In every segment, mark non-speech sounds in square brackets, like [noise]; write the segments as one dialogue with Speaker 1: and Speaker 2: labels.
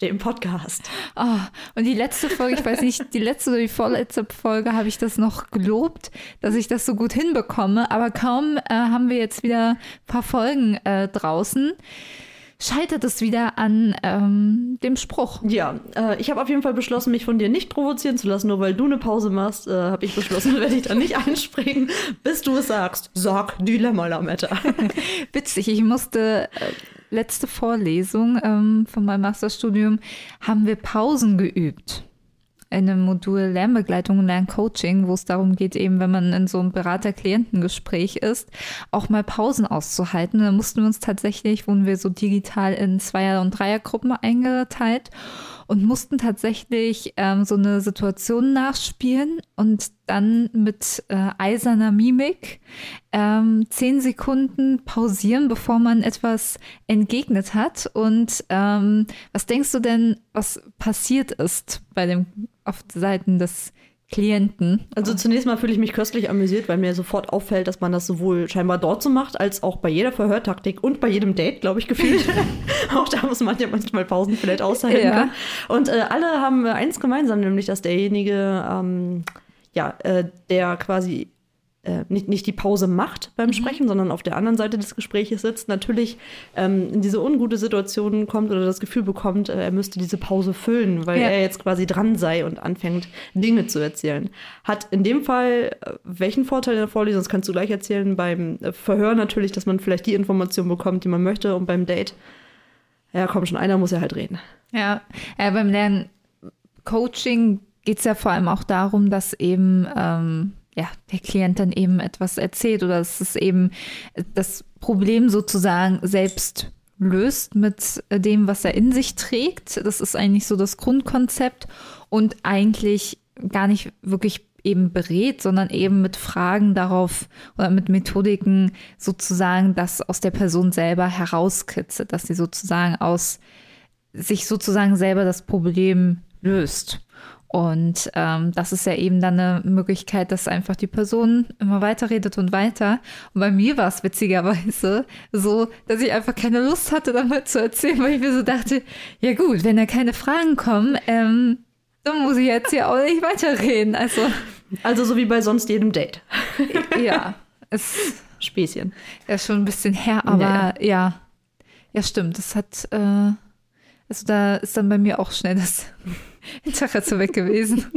Speaker 1: Dem Podcast.
Speaker 2: Oh, und die letzte Folge, ich weiß nicht, die letzte oder die vorletzte Folge habe ich das noch gelobt, dass ich das so gut hinbekomme. Aber kaum äh, haben wir jetzt wieder ein paar Folgen äh, draußen, scheitert es wieder an ähm, dem Spruch.
Speaker 1: Ja, äh, ich habe auf jeden Fall beschlossen, mich von dir nicht provozieren zu lassen, nur weil du eine Pause machst, äh, habe ich beschlossen, [laughs] werde ich da nicht einspringen, bis du es sagst. Sag Dilemma Lametta. [laughs]
Speaker 2: Witzig, ich musste äh, letzte Vorlesung ähm, von meinem Masterstudium haben wir Pausen geübt. In einem Modul Lernbegleitung und Lerncoaching, wo es darum geht, eben, wenn man in so einem Berater-Klientengespräch ist, auch mal Pausen auszuhalten. Da mussten wir uns tatsächlich, wurden wir so digital in Zweier- und Dreiergruppen eingeteilt und mussten tatsächlich ähm, so eine Situation nachspielen und dann mit äh, eiserner Mimik ähm, zehn Sekunden pausieren, bevor man etwas entgegnet hat. Und ähm, was denkst du denn, was passiert ist bei dem auf Seiten des Klienten.
Speaker 1: Also zunächst mal fühle ich mich köstlich amüsiert, weil mir sofort auffällt, dass man das sowohl scheinbar dort so macht, als auch bei jeder Verhörtaktik und bei jedem Date, glaube ich, gefühlt. [laughs] [laughs] auch da muss man ja manchmal Pausen vielleicht aushalten ja. können. Und äh, alle haben eins gemeinsam, nämlich dass derjenige, ähm, ja, äh, der quasi äh, nicht, nicht die Pause macht beim mhm. Sprechen, sondern auf der anderen Seite des Gesprächs sitzt, natürlich ähm, in diese ungute Situation kommt oder das Gefühl bekommt, äh, er müsste diese Pause füllen, weil ja. er jetzt quasi dran sei und anfängt, Dinge zu erzählen. Hat in dem Fall äh, welchen Vorteil in der Vorlesung, das kannst du gleich erzählen, beim äh, Verhör natürlich, dass man vielleicht die Information bekommt, die man möchte und beim Date, ja komm schon, einer muss ja halt reden.
Speaker 2: Ja, ja beim Lernen Coaching geht es ja vor allem auch darum, dass eben ähm, ja, der Klient dann eben etwas erzählt oder dass es eben das Problem sozusagen selbst löst mit dem, was er in sich trägt. Das ist eigentlich so das Grundkonzept und eigentlich gar nicht wirklich eben berät, sondern eben mit Fragen darauf oder mit Methodiken sozusagen das aus der Person selber herauskitzelt, dass sie sozusagen aus sich sozusagen selber das Problem löst. Und ähm, das ist ja eben dann eine Möglichkeit, dass einfach die Person immer weiterredet und weiter. Und bei mir war es witzigerweise so, dass ich einfach keine Lust hatte, damit zu erzählen, weil ich mir so dachte, ja gut, wenn da keine Fragen kommen, ähm, dann muss ich jetzt hier auch nicht weiterreden. Also,
Speaker 1: also so wie bei sonst jedem Date. [laughs]
Speaker 2: ja, es
Speaker 1: Späßchen.
Speaker 2: Ja, schon ein bisschen her, aber ja, ja, ja stimmt. Das hat, äh, also da ist dann bei mir auch schnell das [laughs] Interesse weg gewesen. [laughs]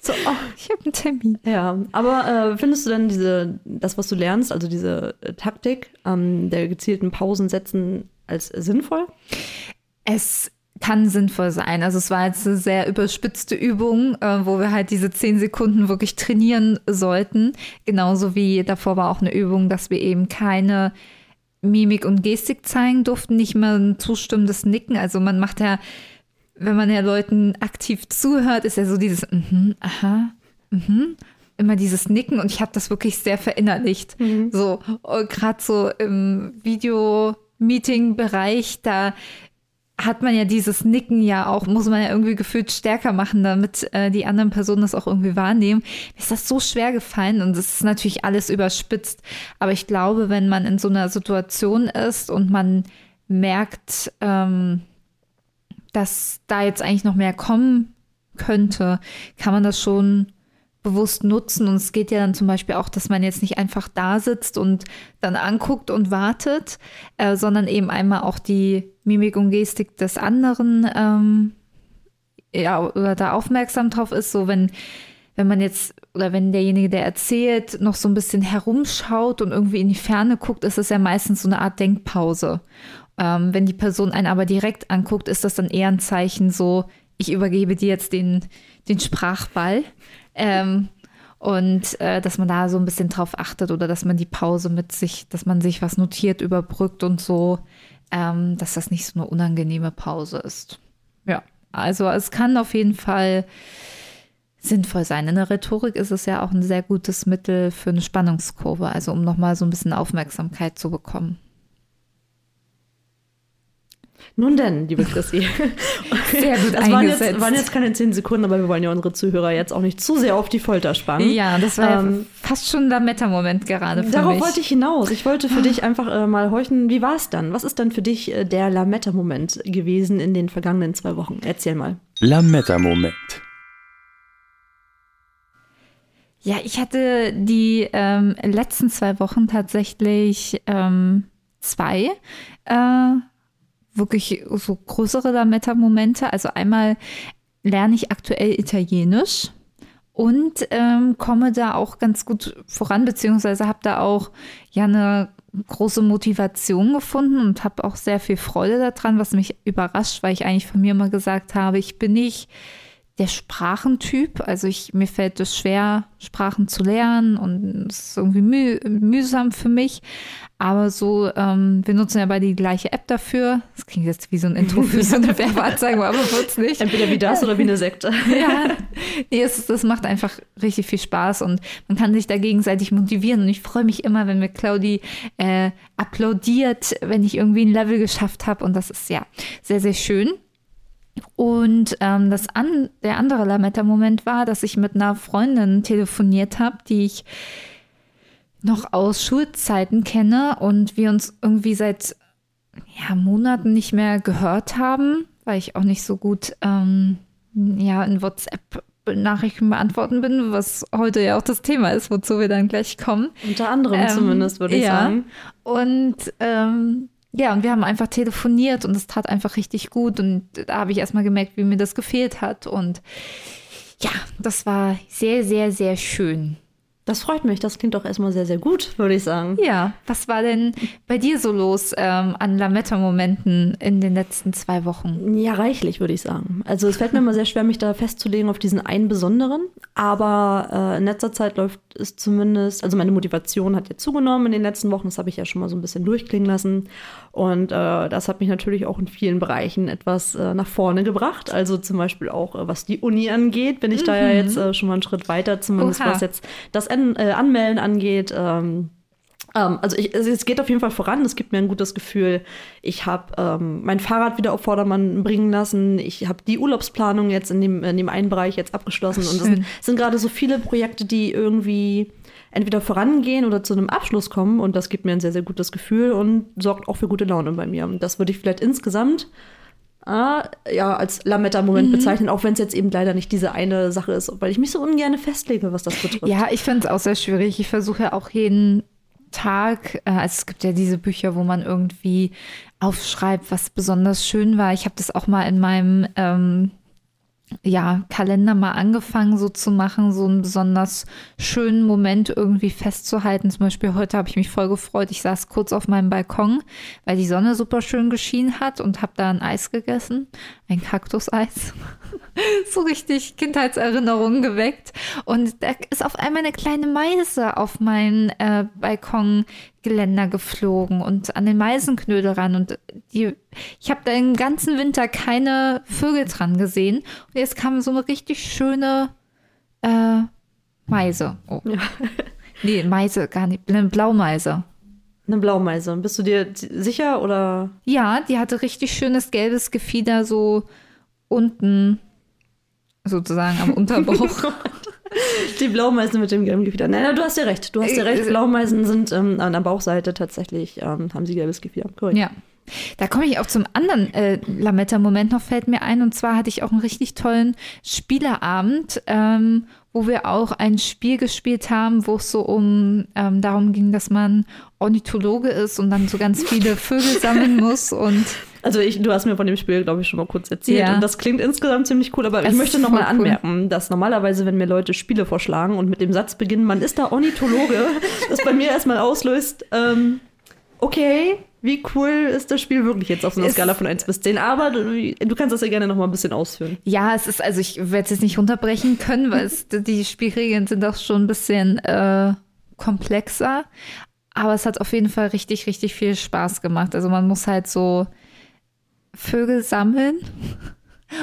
Speaker 2: So, oh, ich habe einen Termin.
Speaker 1: Ja, aber äh, findest du denn diese, das, was du lernst, also diese äh, Taktik ähm, der gezielten Pausen setzen, als sinnvoll?
Speaker 2: Es kann sinnvoll sein. Also es war jetzt eine sehr überspitzte Übung, äh, wo wir halt diese zehn Sekunden wirklich trainieren sollten. Genauso wie davor war auch eine Übung, dass wir eben keine Mimik und Gestik zeigen durften, nicht mal ein zustimmendes Nicken. Also man macht ja wenn man ja Leuten aktiv zuhört, ist ja so dieses, mhm, aha, mhm, immer dieses Nicken und ich habe das wirklich sehr verinnerlicht. Mhm. So, gerade so im Video-Meeting-Bereich, da hat man ja dieses Nicken ja auch, muss man ja irgendwie gefühlt stärker machen, damit äh, die anderen Personen das auch irgendwie wahrnehmen. Mir ist das so schwer gefallen und es ist natürlich alles überspitzt. Aber ich glaube, wenn man in so einer Situation ist und man merkt, ähm, dass da jetzt eigentlich noch mehr kommen könnte, kann man das schon bewusst nutzen. Und es geht ja dann zum Beispiel auch, dass man jetzt nicht einfach da sitzt und dann anguckt und wartet, äh, sondern eben einmal auch die Mimik und Gestik des anderen ähm, ja, oder da aufmerksam drauf ist. So, wenn, wenn man jetzt oder wenn derjenige, der erzählt, noch so ein bisschen herumschaut und irgendwie in die Ferne guckt, ist es ja meistens so eine Art Denkpause. Ähm, wenn die Person einen aber direkt anguckt, ist das dann eher ein Zeichen so, ich übergebe dir jetzt den, den Sprachball. Ähm, und äh, dass man da so ein bisschen drauf achtet oder dass man die Pause mit sich, dass man sich was notiert, überbrückt und so, ähm, dass das nicht so eine unangenehme Pause ist. Ja, also es kann auf jeden Fall sinnvoll sein. In der Rhetorik ist es ja auch ein sehr gutes Mittel für eine Spannungskurve, also um nochmal so ein bisschen Aufmerksamkeit zu bekommen.
Speaker 1: Nun denn, liebe Chrissy. [laughs]
Speaker 2: Sehr [laughs] gut
Speaker 1: das waren jetzt, waren jetzt, keine zehn Sekunden, aber wir wollen ja unsere Zuhörer jetzt auch nicht zu sehr auf die Folter spannen.
Speaker 2: Ja, das war ähm, ja fast schon der Meta-Moment gerade für
Speaker 1: darauf
Speaker 2: mich.
Speaker 1: Darauf wollte ich hinaus. Ich wollte für dich einfach äh, mal horchen, wie war es dann? Was ist dann für dich äh, der Lametta-Moment gewesen in den vergangenen zwei Wochen? Erzähl mal.
Speaker 3: Lametta-Moment.
Speaker 2: Ja, ich hatte die ähm, letzten zwei Wochen tatsächlich ähm, zwei. Äh, wirklich so größere Lametta-Momente. Also einmal lerne ich aktuell Italienisch und ähm, komme da auch ganz gut voran, beziehungsweise habe da auch ja eine große Motivation gefunden und habe auch sehr viel Freude daran, was mich überrascht, weil ich eigentlich von mir immer gesagt habe, ich bin nicht der Sprachentyp. Also ich, mir fällt es schwer, Sprachen zu lernen und es ist irgendwie müh mühsam für mich. Aber so, ähm, wir nutzen ja beide die gleiche App dafür. Das klingt jetzt wie so ein Intro für so eine [laughs] Werbeanzeige, aber wird's nicht.
Speaker 1: Entweder wie das oder wie eine Sekte. [laughs]
Speaker 2: ja, nee, es, das macht einfach richtig viel Spaß und man kann sich da gegenseitig motivieren. Und ich freue mich immer, wenn mir Claudi äh, applaudiert, wenn ich irgendwie ein Level geschafft habe. Und das ist ja sehr, sehr schön. Und ähm, das an, der andere Lametta-Moment war, dass ich mit einer Freundin telefoniert habe, die ich noch aus Schulzeiten kenne und wir uns irgendwie seit ja, Monaten nicht mehr gehört haben, weil ich auch nicht so gut ähm, ja, in WhatsApp Nachrichten beantworten bin, was heute ja auch das Thema ist, wozu wir dann gleich kommen.
Speaker 1: Unter anderem ähm, zumindest, würde ich ja. sagen.
Speaker 2: Und ähm, ja, und wir haben einfach telefoniert und es tat einfach richtig gut. Und da habe ich erstmal gemerkt, wie mir das gefehlt hat. Und ja, das war sehr, sehr, sehr schön.
Speaker 1: Das freut mich. Das klingt doch erstmal sehr, sehr gut, würde ich sagen.
Speaker 2: Ja, was war denn bei dir so los ähm, an Lametta-Momenten in den letzten zwei Wochen?
Speaker 1: Ja, reichlich, würde ich sagen. Also es fällt mir immer sehr schwer, mich da festzulegen auf diesen einen besonderen. Aber äh, in letzter Zeit läuft es zumindest, also meine Motivation hat ja zugenommen in den letzten Wochen. Das habe ich ja schon mal so ein bisschen durchklingen lassen. Und äh, das hat mich natürlich auch in vielen Bereichen etwas äh, nach vorne gebracht. Also zum Beispiel auch, äh, was die Uni angeht, bin ich mhm. da ja mhm. jetzt äh, schon mal einen Schritt weiter, zumindest Oha. was jetzt das An äh, Anmelden angeht. Ähm, ähm, also ich, es geht auf jeden Fall voran. Es gibt mir ein gutes Gefühl. Ich habe ähm, mein Fahrrad wieder auf Vordermann bringen lassen. Ich habe die Urlaubsplanung jetzt in dem, in dem einen Bereich jetzt abgeschlossen. Ach, und es sind, sind gerade so viele Projekte, die irgendwie entweder vorangehen oder zu einem Abschluss kommen. Und das gibt mir ein sehr, sehr gutes Gefühl und sorgt auch für gute Laune bei mir. Und das würde ich vielleicht insgesamt äh, ja, als Lametta-Moment mhm. bezeichnen, auch wenn es jetzt eben leider nicht diese eine Sache ist, weil ich mich so ungern festlege, was das betrifft.
Speaker 2: Ja, ich finde es auch sehr schwierig. Ich versuche auch jeden Tag, äh, also es gibt ja diese Bücher, wo man irgendwie aufschreibt, was besonders schön war. Ich habe das auch mal in meinem ähm, ja, Kalender mal angefangen, so zu machen, so einen besonders schönen Moment irgendwie festzuhalten. Zum Beispiel heute habe ich mich voll gefreut. Ich saß kurz auf meinem Balkon, weil die Sonne super schön geschienen hat und habe da ein Eis gegessen, ein Kaktuseis. [laughs] so richtig Kindheitserinnerungen geweckt. Und da ist auf einmal eine kleine Meise auf mein äh, Balkongeländer geflogen und an den Meisenknödel ran. Und die, ich habe da den ganzen Winter keine Vögel dran gesehen. Und jetzt kam so eine richtig schöne äh, Meise. Oh. Ja. [laughs] nee, Meise, gar nicht. Eine Blaumeise.
Speaker 1: Eine Blaumeise. Bist du dir sicher oder?
Speaker 2: Ja, die hatte richtig schönes gelbes Gefieder so unten sozusagen am [laughs] Unterbauch. [laughs]
Speaker 1: Die Blaumeisen mit dem gelben Gefieder. Nein, du hast ja recht. Du hast ja recht. Äh, Blaumeisen sind ähm, an der Bauchseite tatsächlich, ähm, haben sie gelbes Gefieder.
Speaker 2: Korrekt. Ja. Da komme ich auch zum anderen äh, Lametta-Moment noch, fällt mir ein. Und zwar hatte ich auch einen richtig tollen Spielerabend, ähm, wo wir auch ein Spiel gespielt haben, wo es so um ähm, darum ging, dass man Ornithologe ist und dann so ganz viele Vögel sammeln [laughs] muss und
Speaker 1: also ich, du hast mir von dem Spiel, glaube ich, schon mal kurz erzählt. Ja. Und das klingt insgesamt ziemlich cool. Aber das ich möchte noch mal anmerken, cool. dass normalerweise, wenn mir Leute Spiele vorschlagen und mit dem Satz beginnen, man ist da Ornithologe, [laughs] das bei mir erstmal auslöst, ähm, okay, wie cool ist das Spiel wirklich jetzt auf so einer es, Skala von 1 bis 10? Aber du, du, kannst das ja gerne noch mal ein bisschen ausführen.
Speaker 2: Ja, es ist, also ich werde es jetzt nicht runterbrechen können, weil es, [laughs] die Spielregeln sind auch schon ein bisschen äh, komplexer. Aber es hat auf jeden Fall richtig, richtig viel Spaß gemacht. Also man muss halt so Vögel sammeln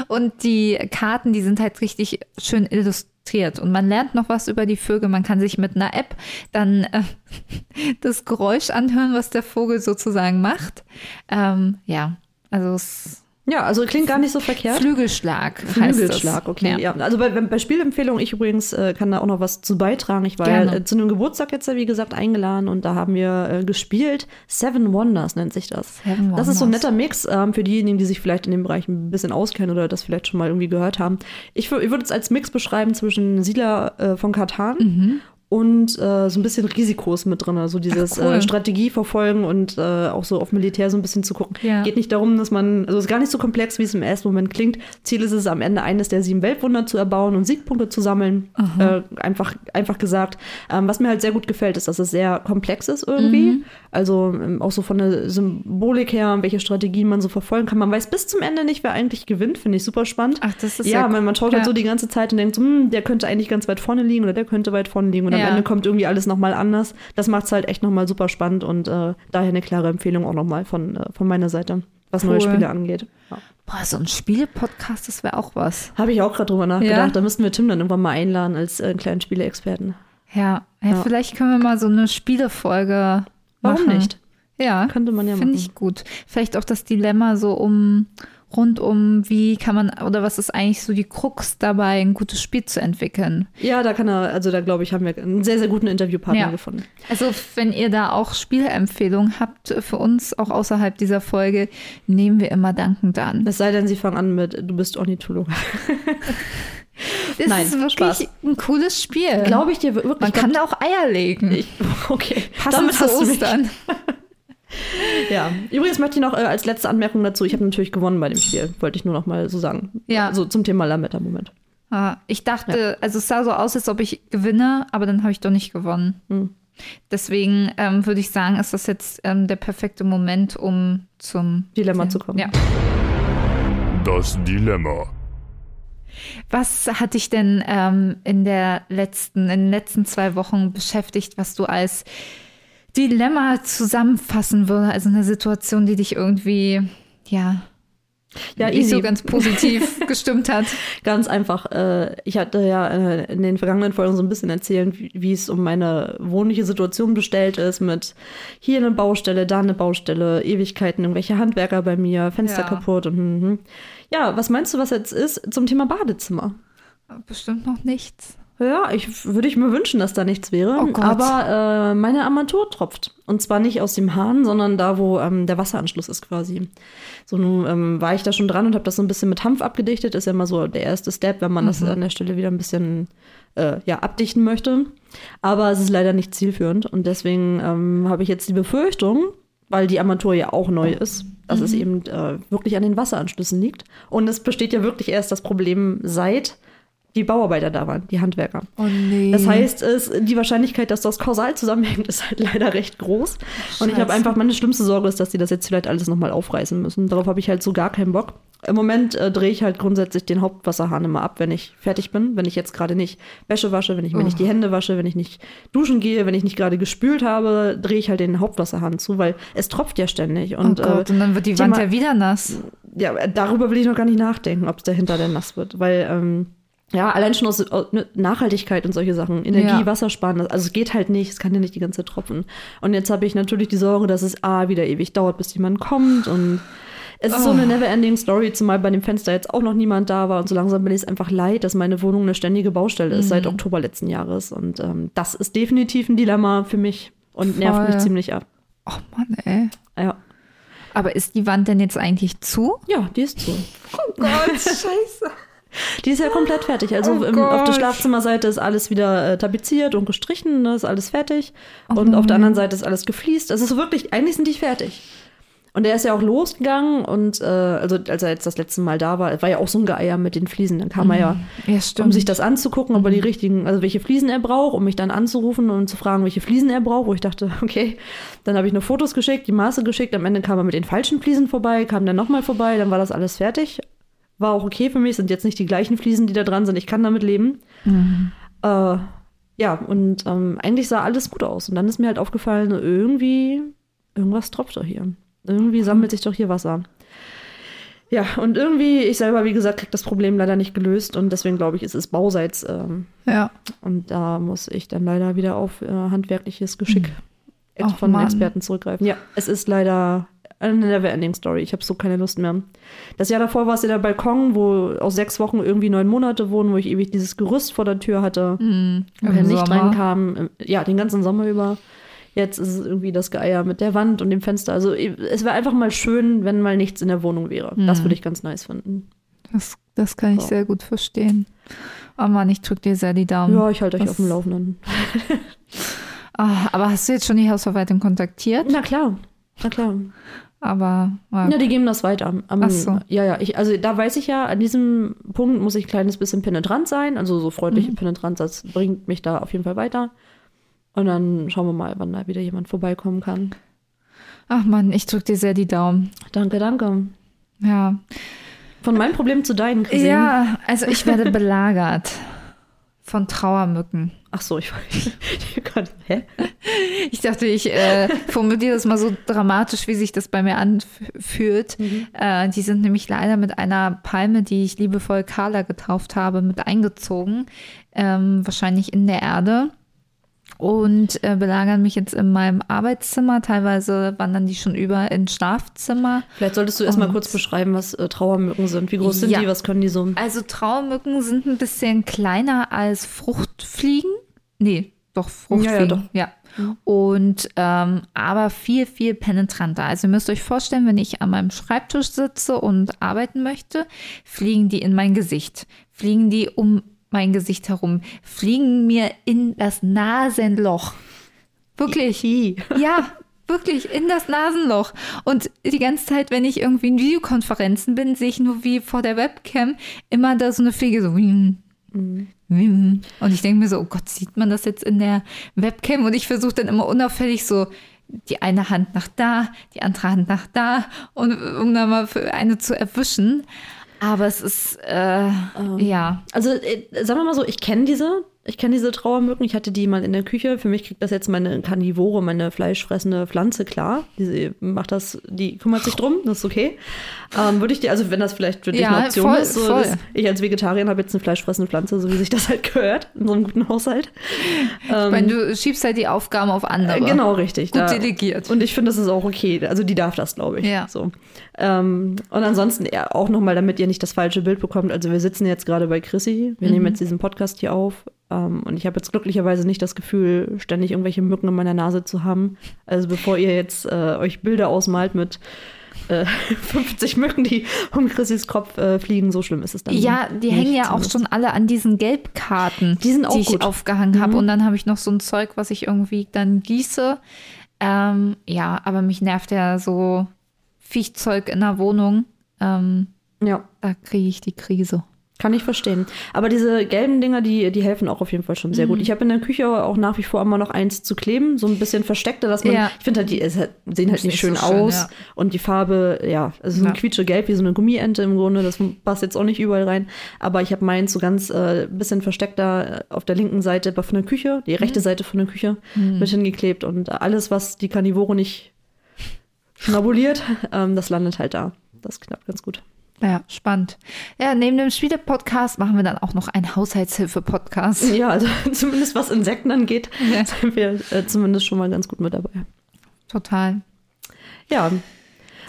Speaker 2: Und die Karten, die sind halt richtig schön illustriert. Und man lernt noch was über die Vögel. Man kann sich mit einer App dann äh, [laughs] das Geräusch anhören, was der Vogel sozusagen macht. Ähm, ja, also es
Speaker 1: ja, also klingt gar nicht so verkehrt.
Speaker 2: Flügelschlag.
Speaker 1: Flügelschlag, okay. Ja. ja. Also bei, bei Spielempfehlungen, ich übrigens äh, kann da auch noch was zu beitragen. Ich war ja, äh, zu einem Geburtstag jetzt, wie gesagt, eingeladen und da haben wir äh, gespielt. Seven Wonders nennt sich das. Seven Wonders. Das ist so ein netter Mix ähm, für diejenigen, die sich vielleicht in dem Bereich ein bisschen auskennen oder das vielleicht schon mal irgendwie gehört haben. Ich, ich würde es als Mix beschreiben zwischen Siedler äh, von Katan mhm und äh, so ein bisschen Risikos mit drin. Also dieses Ach, cool. äh, Strategie verfolgen und äh, auch so auf Militär so ein bisschen zu gucken. Ja. Geht nicht darum, dass man, also es ist gar nicht so komplex, wie es im ersten Moment klingt. Ziel ist es, am Ende eines der sieben Weltwunder zu erbauen und Siegpunkte zu sammeln. Äh, einfach, einfach gesagt. Ähm, was mir halt sehr gut gefällt, ist, dass es sehr komplex ist irgendwie. Mhm. Also ähm, auch so von der Symbolik her, welche Strategien man so verfolgen kann. Man weiß bis zum Ende nicht, wer eigentlich gewinnt. Finde ich super spannend.
Speaker 2: Ach, das ist
Speaker 1: ja, ja man, man schaut halt ja. halt so die ganze Zeit und denkt, so, hm, der könnte eigentlich ganz weit vorne liegen oder der könnte weit vorne liegen. Und am Ende kommt irgendwie alles nochmal anders. Das macht es halt echt nochmal super spannend und äh, daher eine klare Empfehlung auch nochmal von, äh, von meiner Seite, was cool. neue Spiele angeht. Ja.
Speaker 2: Boah, so ein Spiele-Podcast, das wäre auch was.
Speaker 1: Habe ich auch gerade drüber nachgedacht. Ja. Da müssten wir Tim dann irgendwann mal einladen als äh, kleinen Spieleexperten.
Speaker 2: Ja. ja, vielleicht können wir mal so eine Spielefolge
Speaker 1: Warum machen. nicht?
Speaker 2: Ja,
Speaker 1: könnte man ja machen.
Speaker 2: Finde ich gut. Vielleicht auch das Dilemma so um rund um, wie kann man oder was ist eigentlich so die Krux dabei, ein gutes Spiel zu entwickeln.
Speaker 1: Ja, da kann er, also da glaube ich, haben wir einen sehr, sehr guten Interviewpartner ja. gefunden.
Speaker 2: Also wenn ihr da auch Spielempfehlungen habt für uns, auch außerhalb dieser Folge, nehmen wir immer dankend an.
Speaker 1: Es sei denn, sie fangen an mit, du bist Ornithologe. [laughs]
Speaker 2: Das Nein, ist wirklich Spaß. ein cooles Spiel.
Speaker 1: Glaube ich dir wirklich.
Speaker 2: Man kann da auch Eier legen.
Speaker 1: Ich, okay.
Speaker 2: Passend zu Ostern. [laughs] [laughs]
Speaker 1: ja, übrigens möchte ich noch äh, als letzte Anmerkung dazu, ich habe natürlich gewonnen bei dem Spiel, wollte ich nur noch mal so sagen. Ja. So zum Thema Lametta-Moment.
Speaker 2: Ah, ich dachte, ja. also es sah so aus, als ob ich gewinne, aber dann habe ich doch nicht gewonnen. Hm. Deswegen ähm, würde ich sagen, ist das jetzt ähm, der perfekte Moment, um zum
Speaker 1: Dilemma ja. zu kommen.
Speaker 2: Ja.
Speaker 3: Das Dilemma.
Speaker 2: Was hat dich denn ähm, in der letzten, in den letzten zwei Wochen beschäftigt, was du als Dilemma zusammenfassen würde, also eine Situation, die dich irgendwie, ja, ja, nicht so ganz positiv [laughs] gestimmt hat.
Speaker 1: Ganz einfach. Äh, ich hatte ja äh, in den vergangenen Folgen so ein bisschen erzählt, wie es um meine wohnliche Situation bestellt ist, mit hier eine Baustelle, da eine Baustelle, Ewigkeiten, irgendwelche Handwerker bei mir, Fenster ja. kaputt und hm, hm. ja, was meinst du, was jetzt ist zum Thema Badezimmer?
Speaker 2: Bestimmt noch nichts.
Speaker 1: Ja, ich würde ich mir wünschen, dass da nichts wäre. Oh aber äh, meine Armatur tropft. Und zwar nicht aus dem Hahn, sondern da, wo ähm, der Wasseranschluss ist quasi. So nun ähm, war ich da schon dran und habe das so ein bisschen mit Hanf abgedichtet. Ist ja immer so der erste Step, wenn man mhm. das an der Stelle wieder ein bisschen äh, ja, abdichten möchte. Aber es ist leider nicht zielführend. Und deswegen ähm, habe ich jetzt die Befürchtung, weil die Armatur ja auch neu ist, dass mhm. es eben äh, wirklich an den Wasseranschlüssen liegt. Und es besteht ja wirklich erst das Problem seit die Bauarbeiter da waren, die Handwerker.
Speaker 2: Oh nee.
Speaker 1: Das heißt, es, die Wahrscheinlichkeit, dass das kausal zusammenhängt, [laughs] ist halt leider recht groß. Scheiße. Und ich habe einfach, meine schlimmste Sorge ist, dass die das jetzt vielleicht alles nochmal aufreißen müssen. Darauf habe ich halt so gar keinen Bock. Im Moment äh, drehe ich halt grundsätzlich den Hauptwasserhahn immer ab, wenn ich fertig bin. Wenn ich jetzt gerade nicht Wäsche wasche, wenn ich mir oh. nicht die Hände wasche, wenn ich nicht duschen gehe, wenn ich nicht gerade gespült habe, drehe ich halt den Hauptwasserhahn zu, weil es tropft ja ständig. Und,
Speaker 2: oh Gott, äh, und dann wird die Wand ja wieder nass.
Speaker 1: Ja, darüber will ich noch gar nicht nachdenken, ob es dahinter denn nass wird, weil ähm, ja, allein schon aus, ne, Nachhaltigkeit und solche Sachen, Energie, ja. Wassersparen, also es geht halt nicht, es kann ja nicht die ganze Zeit tropfen. Und jetzt habe ich natürlich die Sorge, dass es A, wieder ewig dauert, bis jemand kommt und es ist oh. so eine oh. never-ending Story, zumal bei dem Fenster jetzt auch noch niemand da war und so langsam bin ich es einfach leid, dass meine Wohnung eine ständige Baustelle ist mhm. seit Oktober letzten Jahres und ähm, das ist definitiv ein Dilemma für mich und Voll. nervt mich ziemlich ab.
Speaker 2: Oh Mann, ey.
Speaker 1: Ja.
Speaker 2: Aber ist die Wand denn jetzt eigentlich zu?
Speaker 1: Ja, die ist zu.
Speaker 2: Oh Gott, [laughs] scheiße.
Speaker 1: Die ist ja komplett fertig. Also oh im, auf der Schlafzimmerseite ist alles wieder äh, tapeziert und gestrichen, ne, ist alles fertig. Oh und auf der anderen Seite ist alles gefliest. Also es ist wirklich, eigentlich sind die fertig. Und er ist ja auch losgegangen und äh, also als er jetzt das letzte Mal da war, war ja auch so ein Geier mit den Fliesen. Dann kam mhm. er ja, ja um sich das anzugucken, ob er die mhm. richtigen, also welche Fliesen er braucht, um mich dann anzurufen und zu fragen, welche Fliesen er braucht, wo ich dachte, [laughs] okay, dann habe ich nur Fotos geschickt, die Maße geschickt, am Ende kam er mit den falschen Fliesen vorbei, kam dann nochmal vorbei, dann war das alles fertig. War auch okay für mich, sind jetzt nicht die gleichen Fliesen, die da dran sind. Ich kann damit leben. Mhm. Äh, ja, und ähm, eigentlich sah alles gut aus. Und dann ist mir halt aufgefallen, irgendwie, irgendwas tropft doch hier. Irgendwie sammelt sich doch hier Wasser. Ja, und irgendwie, ich selber, wie gesagt, krieg das Problem leider nicht gelöst und deswegen glaube ich, ist es Bauseits. Ähm,
Speaker 2: Ja.
Speaker 1: und da muss ich dann leider wieder auf äh, handwerkliches Geschick
Speaker 2: Ach,
Speaker 1: von
Speaker 2: Mann.
Speaker 1: Experten zurückgreifen. Ja, es ist leider eine Never-Ending-Story. Ich habe so keine Lust mehr. Das Jahr davor war es ja der Balkon, wo aus sechs Wochen irgendwie neun Monate wurden, wo ich ewig dieses Gerüst vor der Tür hatte,
Speaker 2: Mhm.
Speaker 1: Licht
Speaker 2: Sommer.
Speaker 1: reinkam. Ähm, Ja, den ganzen Sommer über. Jetzt ist es irgendwie das Geier mit der Wand und dem Fenster. Also es wäre einfach mal schön, wenn mal nichts in der Wohnung wäre. Das
Speaker 2: Mhm.
Speaker 1: würde ich ganz nice finden.
Speaker 2: Das, das kann ich
Speaker 1: So.
Speaker 2: sehr gut verstehen. Oh Mann, ich drücke dir sehr die Daumen.
Speaker 1: Ja, ich halte euch
Speaker 2: das-
Speaker 1: auf dem Laufenden.
Speaker 2: Ah, aber hast du jetzt schon die Hausverwaltung kontaktiert?
Speaker 1: Na klar, na klar.
Speaker 2: Aber ah,
Speaker 1: Ja, die geben das weiter. Am,
Speaker 2: Ach so.
Speaker 1: Ja, ja. Ich, also da weiß ich ja, an diesem Punkt muss ich ein kleines bisschen penetrant sein. Also so freundlich
Speaker 2: Mhm.
Speaker 1: penetrant, das bringt mich da auf jeden Fall weiter. Und dann schauen wir mal, wann da wieder jemand vorbeikommen kann.
Speaker 2: ach Mann, ich drücke dir sehr die Daumen.
Speaker 1: Danke, danke.
Speaker 2: Ja.
Speaker 1: Von meinem Problem zu deinen, Chrissy.
Speaker 2: Ja, also ich werde [laughs] belagert von Trauermücken.
Speaker 1: Ach so, ich wollte. [laughs] Hä?
Speaker 2: Ich dachte, ich äh, formuliere das mal so dramatisch, wie sich das bei mir anfühlt. Äh, die sind nämlich leider mit einer Palme, die ich liebevoll Carla getauft habe, mit eingezogen. Ähm, wahrscheinlich in der Erde. Und äh, belagern mich jetzt in meinem Arbeitszimmer. Teilweise wandern die schon über ins Schlafzimmer.
Speaker 1: Vielleicht solltest du erst mal
Speaker 2: Und-
Speaker 1: kurz beschreiben, was äh, Trauermücken sind. Wie groß sind
Speaker 2: Ja.
Speaker 1: die? Was können die so?
Speaker 2: Also Trauermücken sind ein bisschen kleiner als Fruchtfliegen. Nee, doch Fruchtfliegen.
Speaker 1: Ja, ja, doch.
Speaker 2: Ja. Und ähm, aber viel, viel penetranter. Also ihr müsst euch vorstellen, wenn ich an meinem Schreibtisch sitze und arbeiten möchte, fliegen die in mein Gesicht, fliegen die um mein Gesicht herum, fliegen mir in das Nasenloch. Wirklich. Ja, wirklich in das Nasenloch. Und die ganze Zeit, wenn ich irgendwie in Videokonferenzen bin, sehe ich nur wie vor der Webcam immer da so eine Fliege so. wing, wing. Und ich denke mir so, oh Gott, sieht man das jetzt in der Webcam? Und ich versuche dann immer unauffällig so die eine Hand nach da, die andere Hand nach da, und um dann mal für eine zu erwischen. Aber es ist, äh, ja.
Speaker 1: Also, äh, sagen wir mal so, ich kenne diese. Ich kenne diese Trauermücken. Ich hatte die mal in der Küche. Für mich kriegt das jetzt meine Karnivore, meine fleischfressende Pflanze klar. Die macht das, die kümmert sich drum, das ist okay. Ähm, Würde ich dir, also wenn das vielleicht für dich
Speaker 2: Ja,
Speaker 1: eine Option
Speaker 2: voll,
Speaker 1: ist, so,
Speaker 2: voll.
Speaker 1: ich als Vegetarier habe jetzt eine fleischfressende Pflanze, so wie sich das halt gehört, in so einem guten Haushalt.
Speaker 2: Ich meine, du schiebst halt die Aufgaben auf andere.
Speaker 1: Äh, Genau, richtig.
Speaker 2: Gut
Speaker 1: da-
Speaker 2: delegiert.
Speaker 1: Und ich finde, das ist auch okay. Also die darf das, glaube ich.
Speaker 2: Ja.
Speaker 1: So. Ähm, und ansonsten ja, auch nochmal, damit ihr nicht das falsche Bild bekommt. Also wir sitzen jetzt gerade bei Chrissy. Wir
Speaker 2: Mhm.
Speaker 1: nehmen jetzt diesen Podcast hier auf. Ähm, und ich habe jetzt glücklicherweise nicht das Gefühl, ständig irgendwelche Mücken in meiner Nase zu haben. Also bevor ihr jetzt äh, euch Bilder ausmalt mit äh, [laughs] 50 Mücken, die um Chrissys Kopf äh, fliegen, so schlimm ist es dann.
Speaker 2: Ja, die hängen ja auch schon alle an diesen Gelbkarten,
Speaker 1: Die sind auch
Speaker 2: ich
Speaker 1: gut.
Speaker 2: aufgehangen habe.
Speaker 1: Mhm.
Speaker 2: Und dann habe ich noch so ein Zeug, was ich irgendwie dann gieße. Ähm, ja, aber mich nervt ja so Viechzeug in der Wohnung. Ähm,
Speaker 1: Ja.
Speaker 2: da kriege ich die Krise.
Speaker 1: Kann ich verstehen. Aber diese gelben Dinger, die, die helfen auch auf jeden Fall schon sehr
Speaker 2: Mhm.
Speaker 1: gut. Ich habe in der Küche auch nach wie vor immer noch eins zu kleben, so ein bisschen versteckter, dass man,
Speaker 2: Ja.
Speaker 1: ich finde halt, die halt, sehen halt
Speaker 2: Ist
Speaker 1: nicht schön
Speaker 2: so schön,
Speaker 1: aus.
Speaker 2: ja.
Speaker 1: Und die Farbe, ja, also so ein
Speaker 2: Ja.
Speaker 1: quietschegelb wie so eine Gummiente im Grunde, das passt jetzt auch nicht überall rein. Aber ich habe meins so ganz äh, bisschen versteckter äh, auf der linken Seite von der Küche, die
Speaker 2: Mhm.
Speaker 1: rechte Seite von der Küche mit hingeklebt. Und alles, was die Karnivore nicht schnabuliert, ähm, das landet halt da. Das klappt ganz gut.
Speaker 2: Ja, spannend. Ja, neben dem Spiele-Podcast machen wir dann auch noch einen Haushaltshilfe-Podcast.
Speaker 1: Ja, also [laughs] zumindest was Insekten angeht,
Speaker 2: Ja.
Speaker 1: sind wir äh, zumindest schon mal ganz gut mit dabei.
Speaker 2: Total.
Speaker 1: Ja.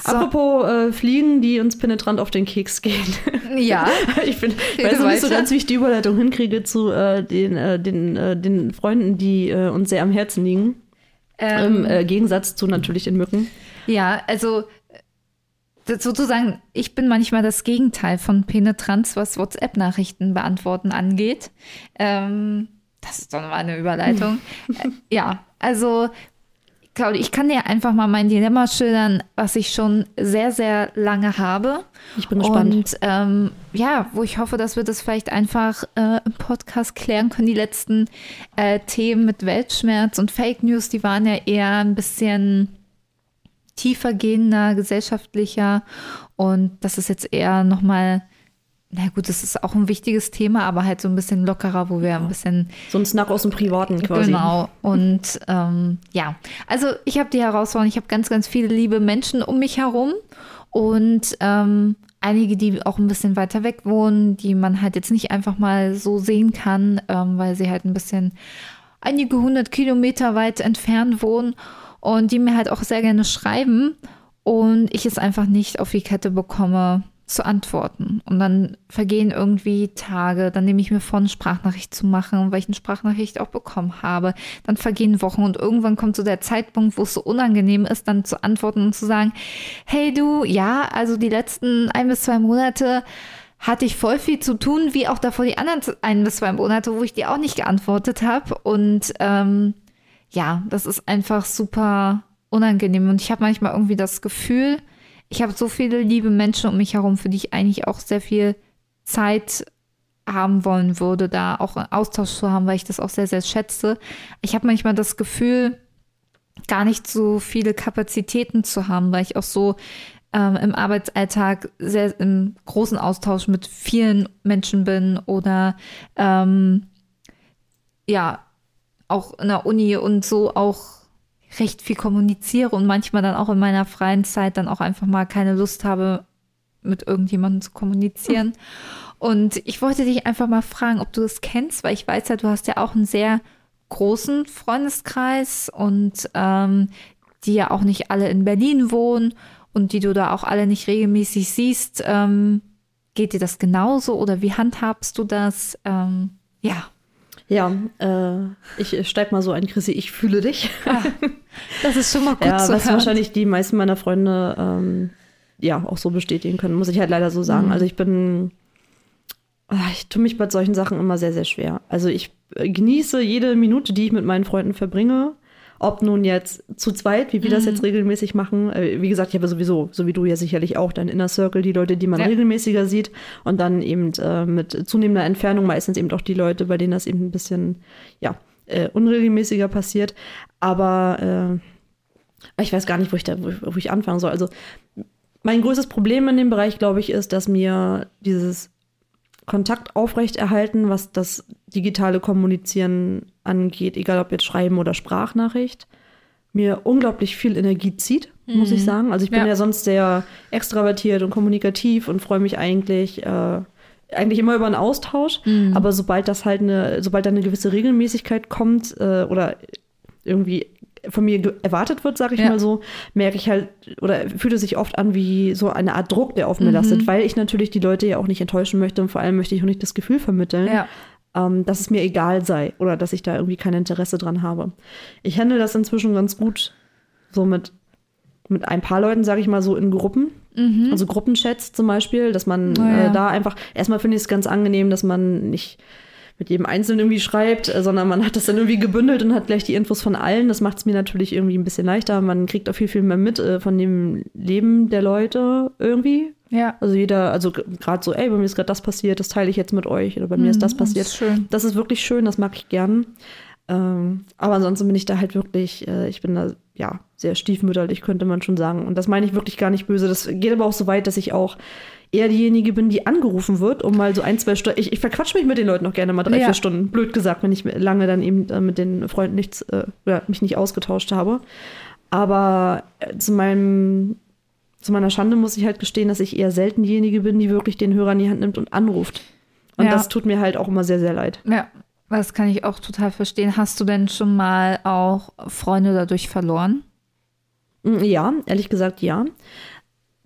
Speaker 2: So.
Speaker 1: Apropos äh, Fliegen, die uns penetrant auf den Keks gehen.
Speaker 2: Ja. [laughs]
Speaker 1: ich bin, weiß noch nicht so ganz, wie ich die Überleitung hinkriege zu äh, den, äh, den, äh, den Freunden, die äh, uns sehr am Herzen liegen. Im äh, Gegensatz zu natürlich den Mücken.
Speaker 2: Ja, also das sozusagen, ich bin manchmal das Gegenteil von Penetranz, was WhatsApp-Nachrichten beantworten angeht. Ähm, das ist doch mal eine Überleitung. [laughs] äh, ja, also Claudia, ich kann dir einfach mal mein Dilemma schildern, was ich schon sehr, sehr lange habe.
Speaker 1: Ich bin gespannt.
Speaker 2: Und ähm, ja, wo ich hoffe, dass wir das vielleicht einfach äh, im Podcast klären können. Die letzten äh, Themen mit Weltschmerz und Fake News, die waren ja eher ein bisschen tiefer gehender, gesellschaftlicher. Und das ist jetzt eher nochmal, na gut, das ist auch ein wichtiges Thema, aber halt so ein bisschen lockerer, wo wir ein bisschen
Speaker 1: so ein Snack aus dem Privaten quasi.
Speaker 2: Genau. Und ähm, ja, also ich habe die Herausforderung, ich habe ganz, ganz viele liebe Menschen um mich herum und ähm, einige, die auch ein bisschen weiter weg wohnen, die man halt jetzt nicht einfach mal so sehen kann, ähm, weil sie halt ein bisschen einige hundert Kilometer weit entfernt wohnen und die mir halt auch sehr gerne schreiben und ich es einfach nicht auf die Kette bekomme zu antworten. Und dann vergehen irgendwie Tage, dann nehme ich mir vor, eine Sprachnachricht zu machen, weil ich eine Sprachnachricht auch bekommen habe. Dann vergehen Wochen und irgendwann kommt so der Zeitpunkt, wo es so unangenehm ist, dann zu antworten und zu sagen, hey du, ja, also die letzten ein bis zwei Monate hatte ich voll viel zu tun, wie auch davor die anderen ein bis zwei Monate, wo ich dir auch nicht geantwortet habe. Und ähm, ja, das ist einfach super unangenehm. Und ich habe manchmal irgendwie das Gefühl, ich habe so viele liebe Menschen um mich herum, für die ich eigentlich auch sehr viel Zeit haben wollen würde, da auch einen Austausch zu haben, weil ich das auch sehr, sehr schätze. Ich habe manchmal das Gefühl, gar nicht so viele Kapazitäten zu haben, weil ich auch so ähm, im Arbeitsalltag sehr im großen Austausch mit vielen Menschen bin oder ähm, ja, auch in der Uni und so auch recht viel kommuniziere und manchmal dann auch in meiner freien Zeit dann auch einfach mal keine Lust habe, mit irgendjemandem zu kommunizieren. Und ich wollte dich einfach mal fragen, ob du das kennst, weil ich weiß ja, du hast ja auch einen sehr großen Freundeskreis und ähm, die ja auch nicht alle in Berlin wohnen und die du da auch alle nicht regelmäßig siehst. Ähm, geht dir das genauso oder wie handhabst du das? Ähm, ja.
Speaker 1: Ja, äh, ich steig mal so ein, Chrissy, ich fühle dich.
Speaker 2: Ah, das ist schon mal gut
Speaker 1: ja,
Speaker 2: zu
Speaker 1: was
Speaker 2: hören.
Speaker 1: wahrscheinlich die meisten meiner Freunde ähm, ja auch so bestätigen können, muss ich halt leider so sagen.
Speaker 2: Mhm.
Speaker 1: Also ich bin, ah, ich tue mich bei solchen Sachen immer sehr, sehr schwer. Also ich äh, genieße jede Minute, die ich mit meinen Freunden verbringe. Ob nun jetzt zu zweit, wie wir das
Speaker 2: Mhm.
Speaker 1: jetzt regelmäßig machen. Äh, Wie gesagt, ich habe sowieso, so wie du ja sicherlich auch, dein Inner Circle, die Leute, die man
Speaker 2: Ja.
Speaker 1: regelmäßiger sieht. Und dann eben äh, mit zunehmender Entfernung meistens eben auch die Leute, bei denen das eben ein bisschen, ja, äh, unregelmäßiger passiert. Aber äh, ich weiß gar nicht, wo ich, da, wo, ich- wo ich anfangen soll. Also mein größtes Problem in dem Bereich, glaube ich, ist, dass mir dieses Kontakt aufrechterhalten, was das digitale Kommunizieren angeht, egal ob jetzt Schreiben oder Sprachnachricht, mir unglaublich viel Energie zieht, muss ich sagen. Also ich bin
Speaker 2: Ja.
Speaker 1: ja. sonst sehr extravertiert und kommunikativ und freue mich eigentlich äh, eigentlich immer über einen Austausch. Aber sobald das halt eine, sobald da eine gewisse Regelmäßigkeit kommt äh, oder irgendwie von mir erwartet wird, sage ich
Speaker 2: Ja.
Speaker 1: mal so, merke ich halt oder fühlt es sich oft an wie so eine Art Druck, der auf mir
Speaker 2: Mhm.
Speaker 1: lastet, weil ich natürlich die Leute ja auch nicht enttäuschen möchte und vor allem möchte ich auch nicht das Gefühl vermitteln,
Speaker 2: Ja.
Speaker 1: ähm, dass es mir egal sei oder dass ich da irgendwie kein Interesse dran habe. Ich handle das inzwischen ganz gut so mit, mit ein paar Leuten, sage ich mal so, in Gruppen. Also Gruppenchats zum Beispiel, dass man
Speaker 2: Oh ja.
Speaker 1: äh, da einfach, erstmal finde ich es ganz angenehm, dass man nicht mit jedem Einzelnen irgendwie schreibt, äh, sondern man hat das dann irgendwie gebündelt und hat gleich die Infos von allen. Das macht es mir natürlich irgendwie ein bisschen leichter. Man kriegt auch viel, viel mehr mit äh, von dem Leben der Leute irgendwie.
Speaker 2: Ja.
Speaker 1: Also jeder, also gerade so, ey, bei mir ist gerade das passiert, das teile ich jetzt mit euch oder bei mir ist das
Speaker 2: Mhm,
Speaker 1: passiert.
Speaker 2: ist schön.
Speaker 1: Das ist wirklich schön, das mag ich gern. Ähm, aber ansonsten bin ich da halt wirklich, äh, ich bin da ja sehr stiefmütterlich, könnte man schon sagen. Und das meine ich wirklich gar nicht böse. Das geht aber auch so weit, dass ich auch eher diejenige bin, die angerufen wird, um mal so ein, zwei Stunden. Ich, ich verquatsch mich mit den Leuten noch gerne mal drei,
Speaker 2: Ja.
Speaker 1: vier Stunden. Blöd gesagt, wenn ich lange dann eben äh, mit den Freunden nichts, äh, oder mich nicht ausgetauscht habe. Aber äh, zu meinem zu meiner Schande muss ich halt gestehen, dass ich eher selten diejenige bin, die wirklich den Hörer in die Hand nimmt und anruft. Und
Speaker 2: Ja.
Speaker 1: das tut mir halt auch immer sehr, sehr leid.
Speaker 2: Ja, das kann ich auch total verstehen. Hast du denn schon mal auch Freunde dadurch verloren?
Speaker 1: Mm, Ja, ehrlich gesagt, ja.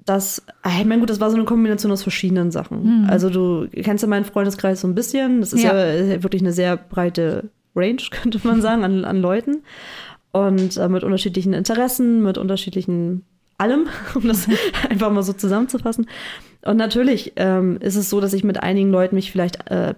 Speaker 1: Das, ah, ich meine, gut, das war so eine Kombination aus verschiedenen Sachen. Also du kennst ja meinen Freundeskreis so ein bisschen. Das ist
Speaker 2: Ja.
Speaker 1: ja, äh, wirklich eine sehr breite Range, [laughs] könnte man [laughs] sagen, an, an Leuten. Und äh, mit unterschiedlichen Interessen, mit unterschiedlichen allem, [laughs] um das einfach mal so zusammenzufassen. Und natürlich ähm, ist es so, dass ich mit einigen Leuten mich vielleicht äh,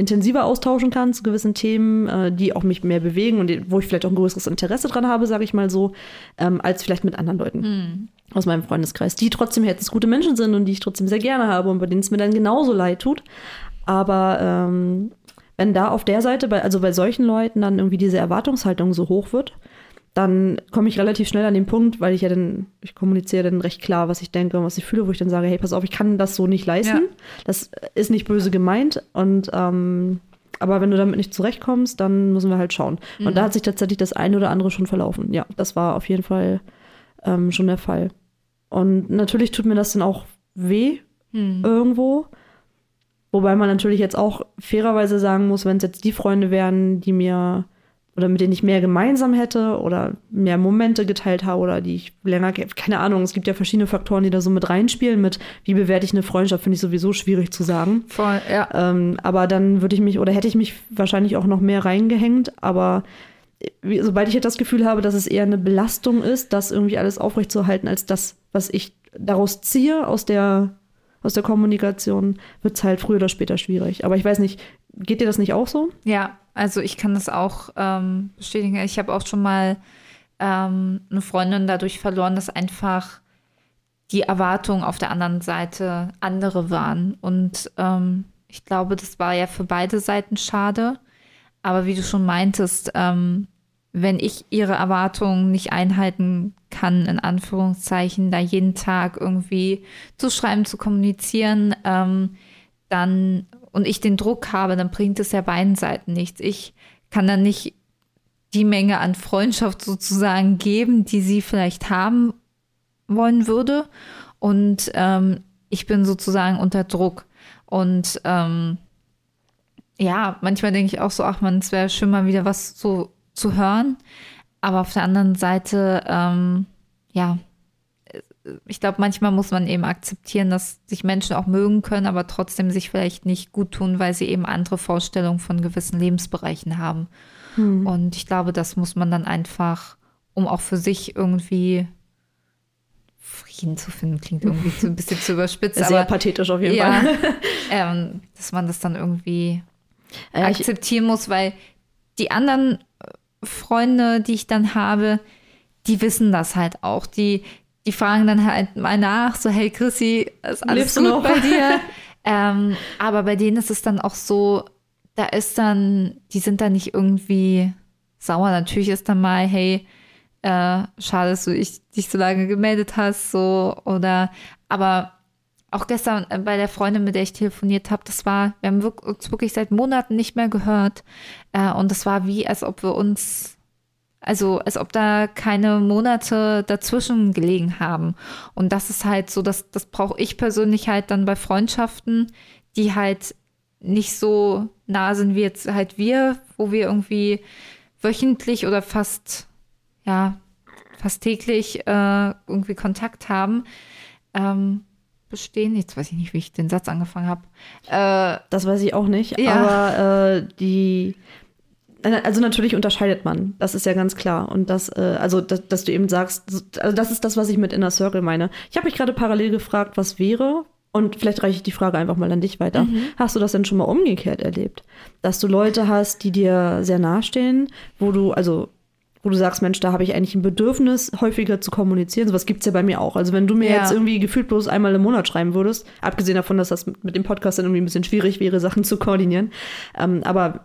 Speaker 1: intensiver austauschen kann zu gewissen Themen, äh, die auch mich mehr bewegen und wo ich vielleicht auch ein größeres Interesse dran habe, sage ich mal so, ähm, als vielleicht mit anderen Leuten aus meinem Freundeskreis, die trotzdem herzensgute Menschen sind und die ich trotzdem sehr gerne habe und bei denen es mir dann genauso leid tut. Aber ähm, wenn da auf der Seite, bei, also bei solchen Leuten dann irgendwie diese Erwartungshaltung so hoch wird, dann komme ich relativ schnell an den Punkt, weil ich ja dann, ich kommuniziere dann recht klar, was ich denke und was ich fühle, wo ich dann sage, hey, pass auf, ich kann das so nicht leisten.
Speaker 2: Ja.
Speaker 1: Das ist nicht böse gemeint und ähm, aber wenn du damit nicht zurechtkommst, dann müssen wir halt schauen. Und da hat sich tatsächlich das eine oder andere schon verlaufen. Ja, das war auf jeden Fall ähm, schon der Fall. Und natürlich tut mir das dann auch weh, irgendwo. Wobei man natürlich jetzt auch fairerweise sagen muss, wenn es jetzt die Freunde wären, die mir oder mit denen ich mehr gemeinsam hätte oder mehr Momente geteilt habe oder die ich länger, ke- keine Ahnung, es gibt ja verschiedene Faktoren, die da so mit reinspielen. Mit wie bewerte ich eine Freundschaft, finde ich sowieso schwierig zu sagen.
Speaker 2: Voll, ja.
Speaker 1: Ähm, aber dann würde ich mich oder hätte ich mich wahrscheinlich auch noch mehr reingehängt. Aber wie, sobald ich jetzt das Gefühl habe, dass es eher eine Belastung ist, das irgendwie alles aufrechtzuerhalten, als das, was ich daraus ziehe aus der, aus der Kommunikation, wird es halt früher oder später schwierig. Aber ich weiß nicht, geht dir das nicht auch so?
Speaker 2: Ja, also ich kann das auch ähm, bestätigen. Ich habe auch schon mal ähm, eine Freundin dadurch verloren, dass einfach die Erwartungen auf der anderen Seite andere waren. Und ähm, ich glaube, das war ja für beide Seiten schade. Aber wie du schon meintest, ähm, wenn ich ihre Erwartungen nicht einhalten kann, in Anführungszeichen, da jeden Tag irgendwie zu schreiben, zu kommunizieren, ähm, dann und ich den Druck habe, dann bringt es ja beiden Seiten nichts. Ich kann dann nicht die Menge an Freundschaft sozusagen geben, die sie vielleicht haben wollen würde. Und ähm, ich bin sozusagen unter Druck. Und ähm, ja, manchmal denke ich auch so, ach man, es wäre schön mal wieder was so zu hören. Aber auf der anderen Seite, ähm, ja, ich glaube, manchmal muss man eben akzeptieren, dass sich Menschen auch mögen können, aber trotzdem sich vielleicht nicht gut tun, weil sie eben andere Vorstellungen von gewissen Lebensbereichen haben. Und ich glaube, das muss man dann einfach, um auch für sich irgendwie Frieden zu finden, klingt irgendwie so ein bisschen zu überspitzt, [laughs]
Speaker 1: Sehr
Speaker 2: aber
Speaker 1: pathetisch auf jeden
Speaker 2: ja,
Speaker 1: Fall. [laughs]
Speaker 2: ähm, dass man das dann irgendwie
Speaker 1: ich-
Speaker 2: akzeptieren muss, weil die anderen äh, Freunde, die ich dann habe, die wissen das halt auch. Die, die fragen dann halt mal nach, so, hey Chrissy, ist alles
Speaker 1: Lebst
Speaker 2: gut
Speaker 1: noch?
Speaker 2: bei dir? [laughs] ähm, aber bei denen ist es dann auch so, da ist dann, die sind dann nicht irgendwie sauer. Natürlich ist dann mal, hey, äh, schade, dass du dich, dich so lange gemeldet hast, so, oder, aber auch gestern äh, bei der Freundin, mit der ich telefoniert habe, das war, wir haben uns wirklich seit Monaten nicht mehr gehört. Äh, und das war wie, als ob wir uns, also als ob da keine Monate dazwischen gelegen haben. Und das ist halt so, das, das brauche ich persönlich halt dann bei Freundschaften, die halt nicht so nah sind wie jetzt halt wir, wo wir irgendwie wöchentlich oder fast, ja, fast täglich äh, irgendwie Kontakt haben. Ähm, bestehen. Jetzt weiß ich nicht, wie ich den Satz angefangen habe. Äh,
Speaker 1: Das weiß ich auch nicht.
Speaker 2: Ja.
Speaker 1: Aber äh, die. Also natürlich unterscheidet man, das ist ja ganz klar. Und das, äh, also dass, dass du eben sagst, also das ist das, was ich mit Inner Circle meine. Ich habe mich gerade parallel gefragt, was wäre, und vielleicht reiche ich die Frage einfach mal an dich weiter. Hast du das denn schon mal umgekehrt erlebt? Dass du Leute hast, die dir sehr nahestehen, wo du, also wo du sagst, Mensch, da habe ich eigentlich ein Bedürfnis, häufiger zu kommunizieren. Sowas gibt's ja bei mir auch. Also wenn du mir
Speaker 2: Ja.
Speaker 1: jetzt irgendwie gefühlt bloß einmal im Monat schreiben würdest, abgesehen davon, dass das mit mit dem Podcast dann irgendwie ein bisschen schwierig wäre, Sachen zu koordinieren. Ähm, aber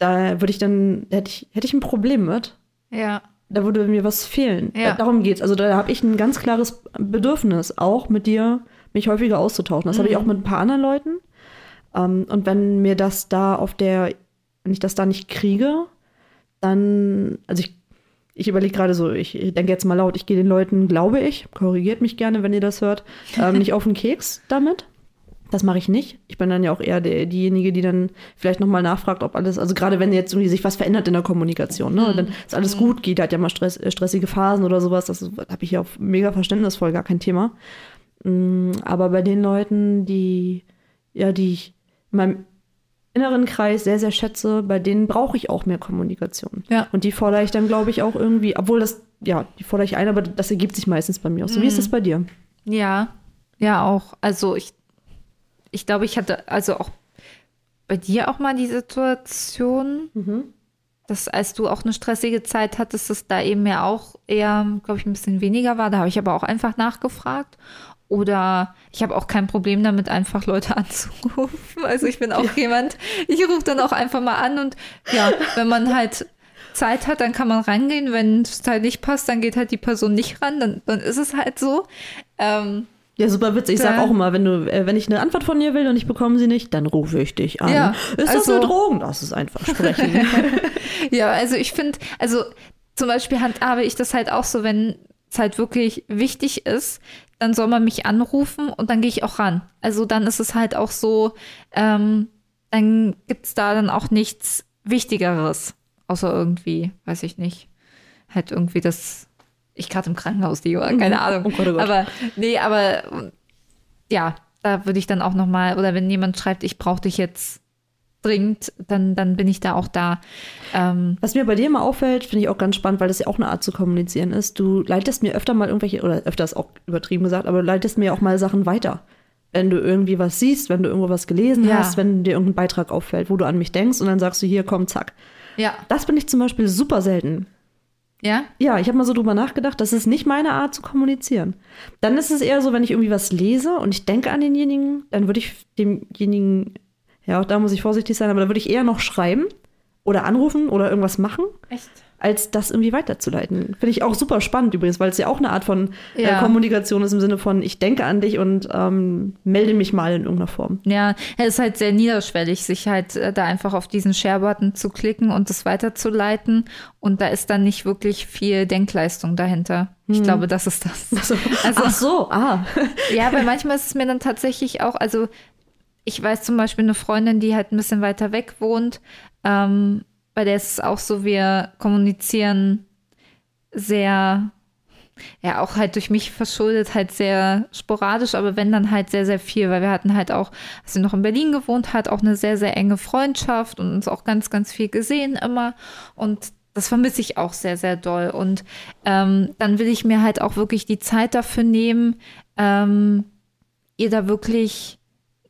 Speaker 1: da würde ich dann, hätte ich, hätte ich ein Problem mit.
Speaker 2: ja.
Speaker 1: Da würde mir was fehlen.
Speaker 2: Ja.
Speaker 1: Da, darum geht's. Also da habe ich ein ganz klares Bedürfnis, auch mit dir mich häufiger auszutauschen. Das habe ich auch mit ein paar anderen Leuten. Ähm, und wenn mir das da auf der, wenn ich das da nicht kriege, dann, also ich, ich überlege gerade so, ich denke jetzt mal laut, ich gehe den Leuten, glaube ich, korrigiert mich gerne, wenn ihr das hört, ähm, [laughs] nicht auf den Keks damit. Das mache ich nicht. Ich bin dann ja auch eher der, diejenige, die dann vielleicht nochmal nachfragt, ob alles, also gerade wenn jetzt irgendwie sich was verändert in der Kommunikation, ne, dann ist alles gut geht, hat ja mal Stress, äh, stressige Phasen oder sowas, das habe ich ja auch mega verständnisvoll, gar kein Thema. Mm, Aber bei den Leuten, die, ja, die ich in meinem inneren Kreis sehr, sehr schätze, bei denen brauche ich auch mehr Kommunikation.
Speaker 2: Ja.
Speaker 1: Und die fordere ich dann, glaube ich, auch irgendwie, obwohl das, ja, die fordere ich ein, aber das ergibt sich meistens bei mir auch so. Wie ist das bei dir?
Speaker 2: Ja, ja auch. Also ich, ich glaube, ich hatte also auch bei dir auch mal die Situation, dass als du auch eine stressige Zeit hattest, dass da eben ja auch eher, glaube ich, ein bisschen weniger war. Da habe ich aber auch einfach nachgefragt. Oder ich habe auch kein Problem damit, einfach Leute [laughs] anzurufen. Also ich bin auch jemand, ich rufe dann auch einfach mal an und ja, wenn man halt Zeit hat, dann kann man rangehen. Wenn es halt nicht passt, dann geht halt die Person nicht ran. Dann, dann ist es halt so. Ähm,
Speaker 1: Ja, super witzig. Ich sag auch immer, wenn du, äh, wenn ich eine Antwort von dir will und ich bekomme sie nicht, dann rufe ich dich an.
Speaker 2: Ja,
Speaker 1: ist das
Speaker 2: also-
Speaker 1: eine Drogen? Das ist einfach sprechen. [laughs]
Speaker 2: Ja, also ich finde, also zum Beispiel handhabe ich das halt auch so, wenn, es halt wirklich wichtig ist, dann soll man mich anrufen und dann gehe ich auch ran. Also dann ist es halt auch so, ähm, dann gibt es da dann auch nichts Wichtigeres, außer irgendwie, weiß ich nicht, halt irgendwie das, ich gerade im Krankenhaus liege, oder keine Ahnung.
Speaker 1: Oh Gott, oh Gott.
Speaker 2: Aber nee, aber ja, da würde ich dann auch noch mal, oder wenn jemand schreibt, ich brauche dich jetzt dringend, dann, dann bin ich da auch da. Ähm,
Speaker 1: Was mir bei dir immer auffällt, finde ich auch ganz spannend, weil das ja auch eine Art zu kommunizieren ist. Du leitest mir öfter mal irgendwelche, oder öfter ist auch übertrieben gesagt, aber du leitest mir auch mal Sachen weiter. Wenn du irgendwie was siehst, wenn du irgendwo was gelesen
Speaker 2: Ja.
Speaker 1: hast, wenn dir irgendein Beitrag auffällt, wo du an mich denkst und dann sagst du, hier, komm, zack.
Speaker 2: ja.
Speaker 1: Das bin ich zum Beispiel super selten.
Speaker 2: Ja?
Speaker 1: Ja, ich habe mal so drüber nachgedacht, das ist nicht meine Art zu kommunizieren. Dann ist es eher so, wenn ich irgendwie was lese und ich denke an denjenigen, dann würde ich demjenigen, ja, auch da muss ich vorsichtig sein, aber da würde ich eher noch schreiben oder anrufen oder irgendwas machen,
Speaker 2: Echt?
Speaker 1: Als das irgendwie weiterzuleiten. Finde ich auch super spannend übrigens, weil es ja auch eine Art von
Speaker 2: Ja.
Speaker 1: äh, Kommunikation ist im Sinne von, ich denke an dich und ähm, melde mich mal in irgendeiner Form.
Speaker 2: Ja, es ist halt sehr niederschwellig, sich halt äh, da einfach auf diesen Share-Button zu klicken und das weiterzuleiten. Und da ist dann nicht wirklich viel Denkleistung dahinter. Ich glaube, das ist das.
Speaker 1: Also, [laughs]
Speaker 2: Also-
Speaker 1: ach so, ah. [laughs]
Speaker 2: Ja, weil manchmal ist es mir dann tatsächlich auch, also ich weiß zum Beispiel eine Freundin, die halt ein bisschen weiter weg wohnt, ähm, bei der ist es auch so, wir kommunizieren sehr, ja, auch halt durch mich verschuldet, halt sehr sporadisch, aber wenn dann halt sehr, sehr viel, weil wir hatten halt auch, als sie noch in Berlin gewohnt hat, auch eine sehr, sehr enge Freundschaft und uns auch ganz, ganz viel gesehen immer und das vermisse ich auch sehr, sehr doll. Und ähm, dann will ich mir halt auch wirklich die Zeit dafür nehmen, ähm, ihr da wirklich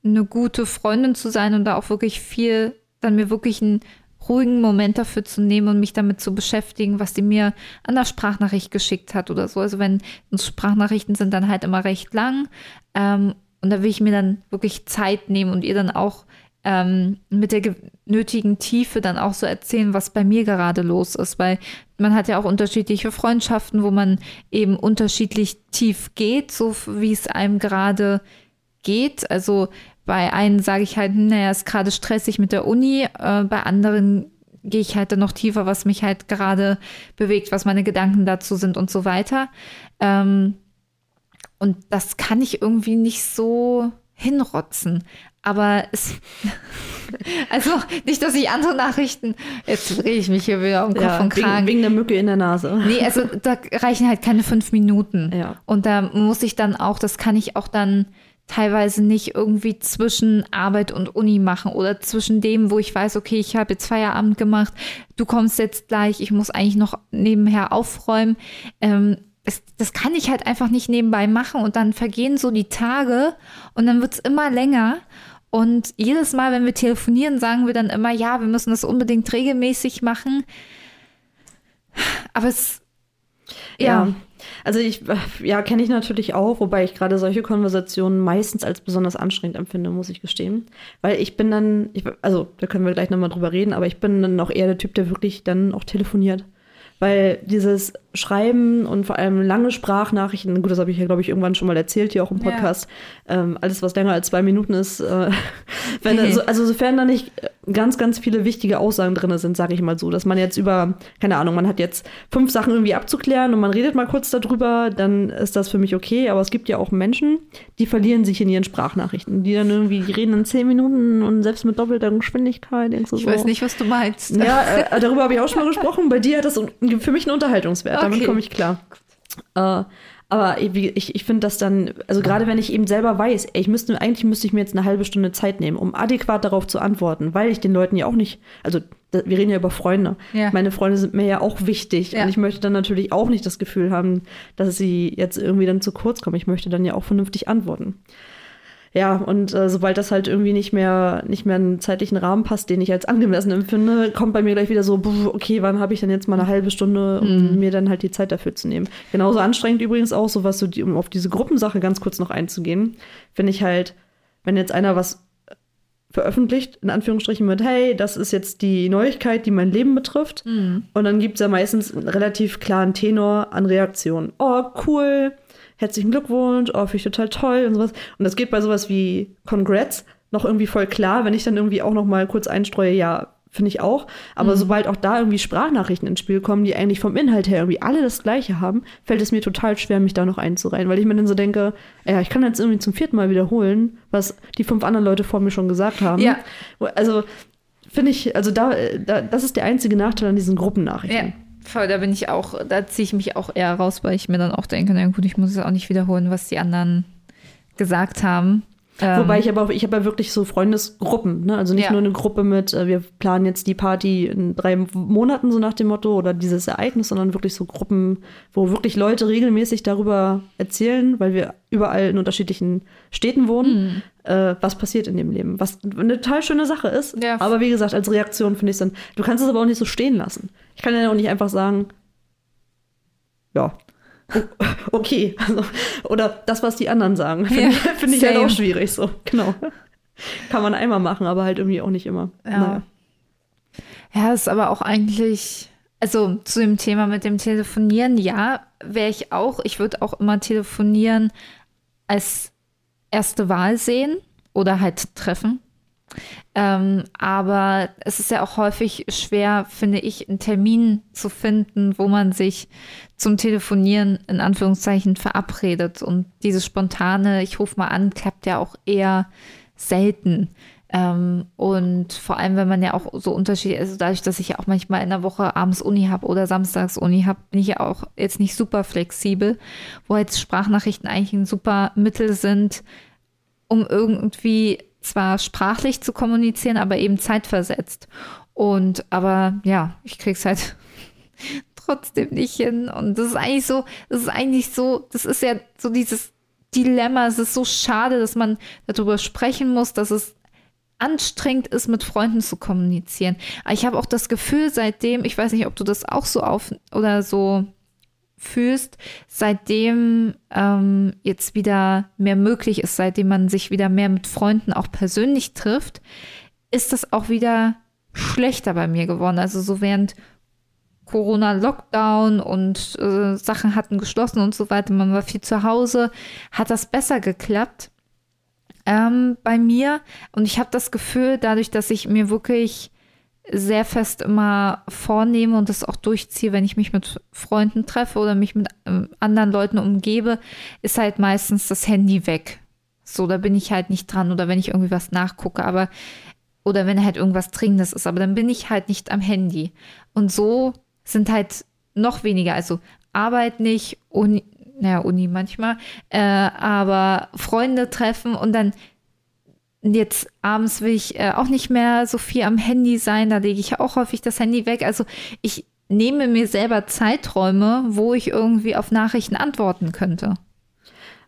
Speaker 2: eine gute Freundin zu sein und da auch wirklich viel, dann mir wirklich einen ruhigen Moment dafür zu nehmen und mich damit zu beschäftigen, was die mir an der Sprachnachricht geschickt hat oder so. Also wenn Sprachnachrichten sind dann halt immer recht lang ähm, und da will ich mir dann wirklich Zeit nehmen und ihr dann auch ähm, mit der ge- nötigen Tiefe dann auch so erzählen, was bei mir gerade los ist, weil man hat ja auch unterschiedliche Freundschaften, wo man eben unterschiedlich tief geht, so wie es einem gerade geht. Also bei einen sage ich halt, naja, ist gerade stressig mit der Uni, äh, bei anderen gehe ich halt dann noch tiefer, was mich halt gerade bewegt, was meine Gedanken dazu sind und so weiter. Ähm, und das kann ich irgendwie nicht so hinrotzen. Aber es, [laughs] also nicht, dass ich andere Nachrichten, jetzt drehe ich mich hier wieder um Kopf
Speaker 1: Ja,
Speaker 2: und
Speaker 1: wegen,
Speaker 2: Kragen.
Speaker 1: wegen der Mücke in der Nase.
Speaker 2: Nee, also da reichen halt keine fünf Minuten.
Speaker 1: Ja.
Speaker 2: Und da muss ich dann auch, das kann ich auch dann teilweise nicht irgendwie zwischen Arbeit und Uni machen oder zwischen dem, wo ich weiß, okay, ich habe jetzt Feierabend gemacht, du kommst jetzt gleich, ich muss eigentlich noch nebenher aufräumen. Ähm, das, das kann ich halt einfach nicht nebenbei machen und dann vergehen so die Tage und dann wird's immer länger. Und jedes Mal, wenn wir telefonieren, sagen wir dann immer, ja, wir müssen das unbedingt regelmäßig machen. Aber es, ja,
Speaker 1: Ja. Also ich, ja, kenne ich natürlich auch, wobei ich gerade solche Konversationen meistens als besonders anstrengend empfinde, muss ich gestehen. Weil ich bin dann, ich, also da können wir gleich nochmal drüber reden, aber ich bin dann auch eher der Typ, der wirklich dann auch telefoniert. Weil dieses Schreiben und vor allem lange Sprachnachrichten, gut, das habe ich ja, glaube ich, irgendwann schon mal erzählt, hier auch im
Speaker 2: Ja.
Speaker 1: Podcast, ähm, alles, was länger als zwei Minuten ist, äh, [laughs] wenn, also, [laughs] also sofern da nicht ganz, ganz viele wichtige Aussagen drin sind, sage ich mal so, dass man jetzt über, keine Ahnung, man hat jetzt fünf Sachen irgendwie abzuklären und man redet mal kurz darüber, dann ist das für mich okay, aber es gibt ja auch Menschen, die verlieren sich in ihren Sprachnachrichten, die dann irgendwie, die reden in zehn Minuten und selbst mit doppelter Geschwindigkeit,
Speaker 2: ich
Speaker 1: so,
Speaker 2: weiß nicht, was du meinst.
Speaker 1: ja, [laughs] äh, darüber habe ich auch schon mal gesprochen. Bei dir hat das für mich einen Unterhaltungswert. Damit
Speaker 2: Okay.
Speaker 1: komme ich klar. Äh, aber ich, ich finde das dann, also gerade wenn ich eben selber weiß, ey, ich müsste, eigentlich müsste ich mir jetzt eine halbe Stunde Zeit nehmen, um adäquat darauf zu antworten, weil ich den Leuten ja auch nicht, also wir reden ja über Freunde.
Speaker 2: Ja.
Speaker 1: Meine Freunde sind mir ja auch wichtig.
Speaker 2: Ja.
Speaker 1: Und ich möchte dann natürlich auch nicht das Gefühl haben, dass sie jetzt irgendwie dann zu kurz kommen. Ich möchte dann ja auch vernünftig antworten. Ja, und äh, sobald das halt irgendwie nicht mehr, nicht mehr einen zeitlichen Rahmen passt, den ich als angemessen empfinde, kommt bei mir gleich wieder so, okay, wann habe ich denn jetzt mal eine halbe Stunde, um mir dann halt die Zeit dafür zu nehmen. Genauso anstrengend übrigens auch, so was so, die, um auf diese Gruppensache ganz kurz noch einzugehen, finde ich halt, wenn jetzt einer was veröffentlicht, in Anführungsstrichen mit, hey, das ist jetzt die Neuigkeit, die mein Leben betrifft. Und dann gibt es ja meistens einen relativ klaren Tenor an Reaktionen. Oh, cool, herzlichen Glückwunsch, oh, finde ich total toll und sowas. Und das geht bei sowas wie Congrats noch irgendwie voll klar, wenn ich dann irgendwie auch noch mal kurz einstreue, ja, finde ich auch. Aber
Speaker 2: Mhm.
Speaker 1: sobald auch da irgendwie Sprachnachrichten ins Spiel kommen, die eigentlich vom Inhalt her irgendwie alle das Gleiche haben, fällt es mir total schwer, mich da noch einzureihen, weil ich mir dann so denke, ja, ich kann jetzt irgendwie zum vierten Mal wiederholen, was die fünf anderen Leute vor mir schon gesagt haben.
Speaker 2: Ja.
Speaker 1: Also finde ich, also da, da, das ist der einzige Nachteil an diesen Gruppennachrichten.
Speaker 2: Ja, da bin ich auch, da ziehe ich mich auch eher raus, weil ich mir dann auch denke, na gut, ich muss es auch nicht wiederholen, was die anderen gesagt haben. Ähm,
Speaker 1: Wobei ich aber auch, ich habe ja wirklich so Freundesgruppen, ne? Also nicht
Speaker 2: Ja.
Speaker 1: nur eine Gruppe mit, äh, wir planen jetzt die Party in drei Monaten, so nach dem Motto, oder dieses Ereignis, sondern wirklich so Gruppen, wo wirklich Leute regelmäßig darüber erzählen, weil wir überall in unterschiedlichen Städten wohnen, äh, was passiert in dem Leben. Was eine total schöne Sache ist.
Speaker 2: Ja.
Speaker 1: Aber wie gesagt, als Reaktion finde ich es dann, du kannst es aber auch nicht so stehen lassen. Ich kann ja auch nicht einfach sagen, ja. [laughs] Okay, also, oder das, was die anderen sagen, finde
Speaker 2: Ja,
Speaker 1: ich, find ich halt auch schwierig so. Genau. Kann man einmal machen, aber halt irgendwie auch nicht immer.
Speaker 2: Ja.
Speaker 1: Naja.
Speaker 2: Ja, ist aber auch eigentlich, also zu dem Thema mit dem Telefonieren, ja, wäre ich auch. Ich würde auch immer telefonieren als erste Wahl sehen oder halt treffen. Ähm, aber es ist ja auch häufig schwer, finde ich, einen Termin zu finden, wo man sich zum Telefonieren in Anführungszeichen verabredet. Und dieses spontane, ich rufe mal an, klappt ja auch eher selten. Ähm, und vor allem, wenn man ja auch so unterschiedlich, also dadurch, dass ich ja auch manchmal in der Woche abends Uni habe oder samstags Uni habe, bin ich ja auch jetzt nicht super flexibel, wo jetzt Sprachnachrichten eigentlich ein super Mittel sind, um irgendwie zwar sprachlich zu kommunizieren, aber eben zeitversetzt. Und aber ja, ich krieg's halt [laughs] trotzdem nicht hin. Und das ist eigentlich so, das ist eigentlich so, das ist ja so dieses Dilemma. Es ist so schade, dass man darüber sprechen muss, dass es anstrengend ist, mit Freunden zu kommunizieren. Aber ich habe auch das Gefühl, seitdem, ich weiß nicht, ob du das auch so auf oder so fühlst, seitdem ähm, jetzt wieder mehr möglich ist, seitdem man sich wieder mehr mit Freunden auch persönlich trifft, ist das auch wieder schlechter bei mir geworden. Also so während Corona-Lockdown und äh, Sachen hatten geschlossen und so weiter, man war viel zu Hause, hat das besser geklappt ähm, bei mir. Und ich habe das Gefühl, dadurch, dass ich mir wirklich sehr fest immer vornehme und das auch durchziehe, wenn ich mich mit Freunden treffe oder mich mit ähm, anderen Leuten umgebe, ist halt meistens das Handy weg. So, da bin ich halt nicht dran oder wenn ich irgendwie was nachgucke, aber oder wenn halt irgendwas Dringendes ist, aber dann bin ich halt nicht am Handy. Und so sind halt noch weniger, also Arbeit nicht, Uni, naja, Uni manchmal, äh, aber Freunde treffen und dann jetzt abends will ich äh, auch nicht mehr so viel am Handy sein, da lege ich auch häufig das Handy weg. Also ich nehme mir selber Zeiträume, wo ich irgendwie auf Nachrichten antworten könnte.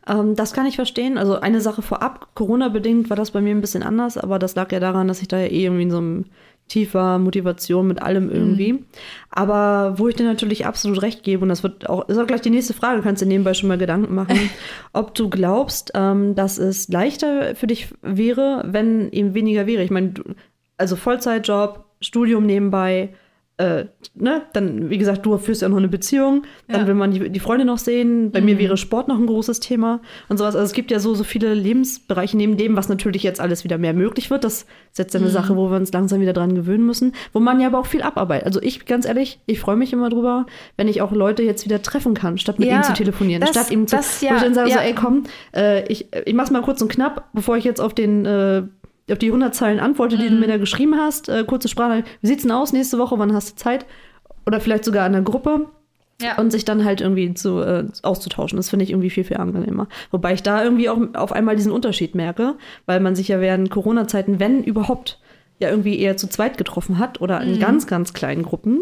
Speaker 1: Ähm, das kann ich verstehen. Also eine Sache vorab, Corona-bedingt war das bei mir ein bisschen anders, aber das lag ja daran, dass ich da ja eh irgendwie in so einem tiefer Motivation mit allem irgendwie. Aber wo ich dir natürlich absolut recht gebe, und das wird auch, ist auch gleich die nächste Frage, kannst du dir nebenbei schon mal Gedanken machen, [laughs] ob du glaubst, ähm, dass es leichter für dich wäre, wenn eben weniger wäre. Ich meine, also Vollzeitjob, Studium nebenbei, äh, ne, dann, wie gesagt, du führst ja noch eine Beziehung, dann
Speaker 2: Ja.
Speaker 1: will man die, die Freunde noch sehen. Bei mir wäre Sport noch ein großes Thema und sowas. Also es gibt ja so, so viele Lebensbereiche neben dem, was natürlich jetzt alles wieder mehr möglich wird. Das ist jetzt eine Sache, wo wir uns langsam wieder dran gewöhnen müssen, wo man ja aber auch viel abarbeitet. Also ich, ganz ehrlich, ich freue mich immer drüber, wenn ich auch Leute jetzt wieder treffen kann, statt mit
Speaker 2: Ja,
Speaker 1: ihnen zu telefonieren.
Speaker 2: das-
Speaker 1: statt ihnen zu,
Speaker 2: das
Speaker 1: wo
Speaker 2: ja,
Speaker 1: ich dann sage, so,
Speaker 2: ja.
Speaker 1: ey, komm, äh, ich, ich mach's mal kurz und knapp, bevor ich jetzt auf den äh, auf die 100 Zeilen antworte, die du
Speaker 2: Mhm.
Speaker 1: mir da geschrieben hast, äh, kurze Sprache, wie sieht's denn aus nächste Woche, wann hast du Zeit? Oder vielleicht sogar in der Gruppe
Speaker 2: Ja.
Speaker 1: und sich dann halt irgendwie zu, äh, auszutauschen. Das finde ich irgendwie viel, viel angenehmer. Wobei ich da irgendwie auch auf einmal diesen Unterschied merke, weil man sich ja während Corona-Zeiten, wenn überhaupt, ja irgendwie eher zu zweit getroffen hat oder in ganz, ganz kleinen Gruppen,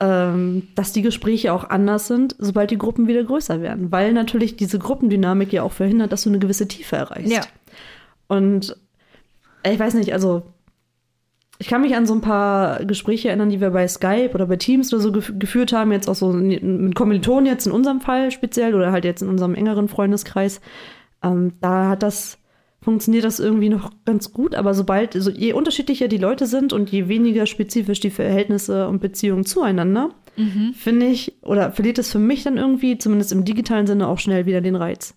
Speaker 1: ähm, dass die Gespräche auch anders sind, sobald die Gruppen wieder größer werden. Weil natürlich diese Gruppendynamik ja auch verhindert, dass du eine gewisse Tiefe erreichst.
Speaker 2: Ja.
Speaker 1: Und ich weiß nicht, also ich kann mich an so ein paar Gespräche erinnern, die wir bei Skype oder bei Teams oder so gef geführt haben, jetzt auch so mit Kommilitonen jetzt in unserem Fall speziell oder halt jetzt in unserem engeren Freundeskreis. Ähm, da hat das, funktioniert das irgendwie noch ganz gut, aber sobald, also je unterschiedlicher die Leute sind und je weniger spezifisch die Verhältnisse und Beziehungen zueinander, finde ich, oder verliert es für mich dann irgendwie, zumindest im digitalen Sinne, auch schnell wieder den Reiz.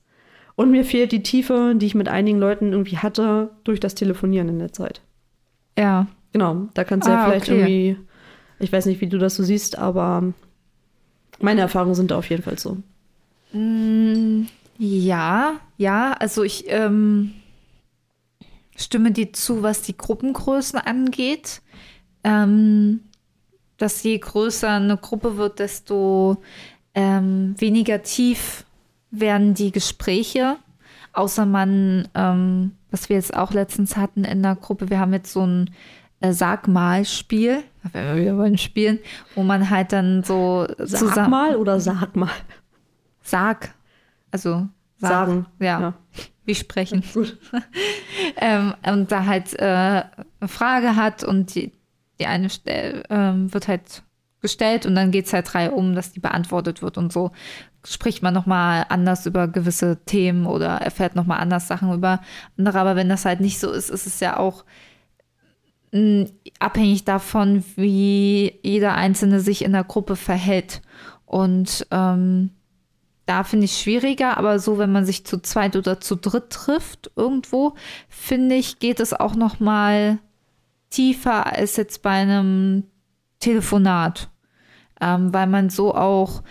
Speaker 1: Und mir fehlt die Tiefe, die ich mit einigen Leuten irgendwie hatte, durch das Telefonieren in der Zeit.
Speaker 2: Ja,
Speaker 1: Genau, da kannst du ja
Speaker 2: Ah,
Speaker 1: vielleicht
Speaker 2: okay.
Speaker 1: irgendwie, ich weiß nicht, wie du das so siehst, aber meine Erfahrungen sind da auf jeden Fall so.
Speaker 2: Mm, Ja, ja, also ich ähm, stimme dir zu, was die Gruppengrößen angeht. Ähm, dass je größer eine Gruppe wird, desto ähm, weniger tief werden die Gespräche. Außer man, ähm, was wir jetzt auch letztens hatten in der Gruppe, wir haben jetzt so ein äh, Sag-mal-Spiel, werden wir wieder beim Spielen, wo man halt dann so
Speaker 1: Sag
Speaker 2: zusammen.
Speaker 1: mal oder sag mal?
Speaker 2: Sag. Also sag.
Speaker 1: Sagen.
Speaker 2: Ja,
Speaker 1: Ja.
Speaker 2: wie sprechen. [laughs]
Speaker 1: Gut. [laughs]
Speaker 2: ähm, und da halt äh, eine Frage hat und die, die eine stell, ähm, wird halt gestellt und dann geht es halt drei um, dass die beantwortet wird und so spricht man nochmal anders über gewisse Themen oder erfährt nochmal anders Sachen über andere. Aber wenn das halt nicht so ist, ist es ja auch mh, abhängig davon, wie jeder Einzelne sich in der Gruppe verhält. Und ähm, da finde ich schwieriger, aber so, wenn man sich zu zweit oder zu dritt trifft irgendwo, finde ich, geht es auch noch mal tiefer als jetzt bei einem Telefonat, ähm, weil man so auch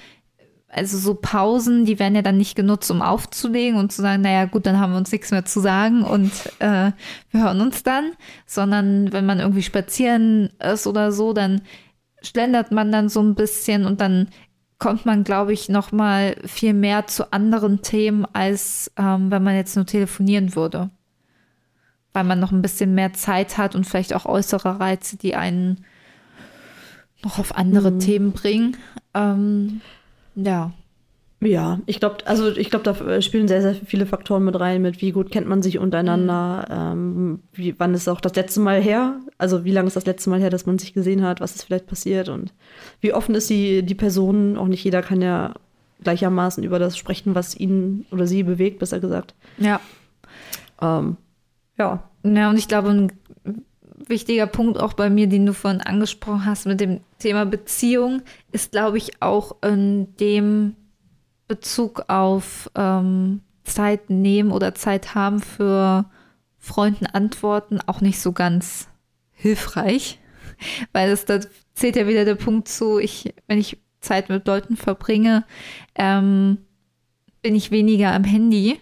Speaker 2: also so Pausen, die werden ja dann nicht genutzt, um aufzulegen und zu sagen, naja gut, dann haben wir uns nichts mehr zu sagen und äh, wir hören uns dann, sondern wenn man irgendwie spazieren ist oder so, dann schlendert man dann so ein bisschen und dann kommt man, glaube ich, noch mal viel mehr zu anderen Themen, als ähm, wenn man jetzt nur telefonieren würde. Weil man noch ein bisschen mehr Zeit hat und vielleicht auch äußere Reize, die einen noch auf andere Themen bringen. Ähm, ja.
Speaker 1: Ja, ich glaube, also ich glaube, da spielen sehr, sehr viele Faktoren mit rein, mit wie gut kennt man sich untereinander, ähm, wie, wann ist auch das letzte Mal her, also wie lange ist das letzte Mal her, dass man sich gesehen hat, was ist vielleicht passiert und wie offen ist die, die Person, auch nicht jeder kann ja gleichermaßen über das sprechen, was ihn oder sie bewegt, besser gesagt.
Speaker 2: Ja.
Speaker 1: Ähm, ja,
Speaker 2: Ja, und ich glaube, ein wichtiger Punkt auch bei mir, den du vorhin angesprochen hast mit dem Thema Beziehung, ist, glaube ich, auch in dem Bezug auf ähm, Zeit nehmen oder Zeit haben für Freunden antworten auch nicht so ganz hilfreich, [laughs] weil es da zählt ja wieder der Punkt zu, ich, wenn ich Zeit mit Leuten verbringe, ähm, bin ich weniger am Handy.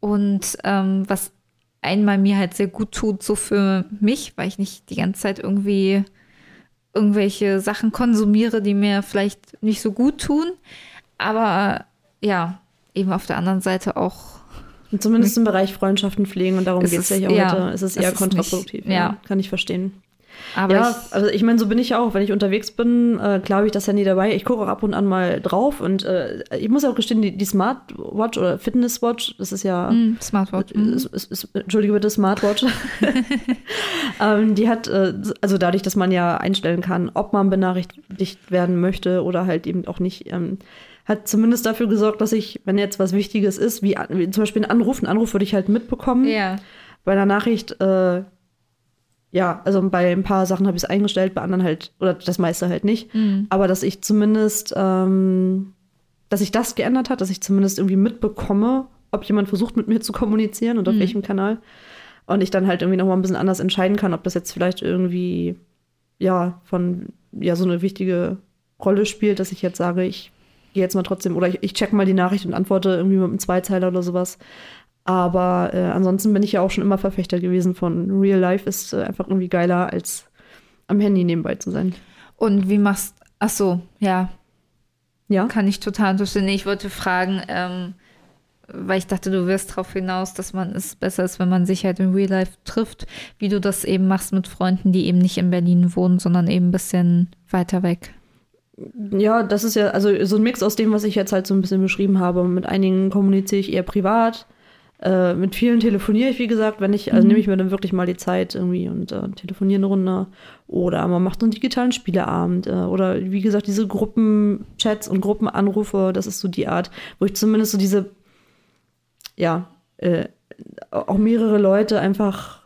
Speaker 2: Und ähm, was einmal mir halt sehr gut tut, so für mich, weil ich nicht die ganze Zeit irgendwie irgendwelche Sachen konsumiere, die mir vielleicht nicht so gut tun. Aber ja, eben auf der anderen Seite auch.
Speaker 1: und zumindest im Bereich Freundschaften pflegen und darum
Speaker 2: Es
Speaker 1: geht es ja hier
Speaker 2: ja,
Speaker 1: heute, ist es
Speaker 2: es
Speaker 1: eher
Speaker 2: ist
Speaker 1: kontraproduktiv.
Speaker 2: nicht- ja.
Speaker 1: Kann ich verstehen.
Speaker 2: Aber
Speaker 1: ja,
Speaker 2: ich,
Speaker 1: also ich meine, so bin ich ja auch. Wenn ich unterwegs bin, äh, klar habe ich das Handy dabei. Ich gucke auch ab und an mal drauf. Und äh, ich muss auch gestehen, die, die Smartwatch oder Fitnesswatch, das ist ja.
Speaker 2: Hm, Smartwatch.
Speaker 1: Ist, ist, ist, Entschuldige bitte, Smartwatch. [laughs] [laughs] ähm, die hat, äh, also dadurch, dass man ja einstellen kann, ob man benachrichtigt werden möchte oder halt eben auch nicht, ähm, hat zumindest dafür gesorgt, dass ich, wenn jetzt was Wichtiges ist, wie, wie zum Beispiel ein Anruf, einen Anruf würde ich halt mitbekommen
Speaker 2: Ja.
Speaker 1: bei einer Nachricht, äh, ja, also bei ein paar Sachen habe ich es eingestellt, bei anderen halt, oder das meiste halt nicht. Aber dass ich zumindest, ähm, dass sich das geändert hat, dass ich zumindest irgendwie mitbekomme, ob jemand versucht, mit mir zu kommunizieren und auf welchem Kanal. Und ich dann halt irgendwie nochmal ein bisschen anders entscheiden kann, ob das jetzt vielleicht irgendwie, ja, von, ja, so eine wichtige Rolle spielt, dass ich jetzt sage, ich gehe jetzt mal trotzdem, oder ich, ich check mal die Nachricht und antworte irgendwie mit einem Zweizeiler oder sowas. Aber äh, ansonsten bin ich ja auch schon immer Verfechter gewesen von Real Life ist äh, einfach irgendwie geiler, als am Handy nebenbei zu sein.
Speaker 2: Und wie machst Ach so, ja,
Speaker 1: Ja?
Speaker 2: kann ich total verstehen. Nee, Ich wollte fragen, ähm, weil ich dachte, du wirst darauf hinaus, dass man es besser ist, wenn man sich halt in Real Life trifft, wie du das eben machst mit Freunden, die eben nicht in Berlin wohnen, sondern eben ein bisschen weiter weg.
Speaker 1: Ja, das ist ja also so ein Mix aus dem, was ich jetzt halt so ein bisschen beschrieben habe. Mit einigen kommuniziere ich eher privat. Äh, mit vielen telefoniere ich, wie gesagt, wenn ich, also nehme ich mir dann wirklich mal die Zeit irgendwie und äh, telefoniere eine Runde. Oder man macht so einen digitalen Spieleabend. Äh, oder wie gesagt, diese Gruppenchats und Gruppenanrufe, das ist so die Art, wo ich zumindest so diese, ja, äh, auch mehrere Leute einfach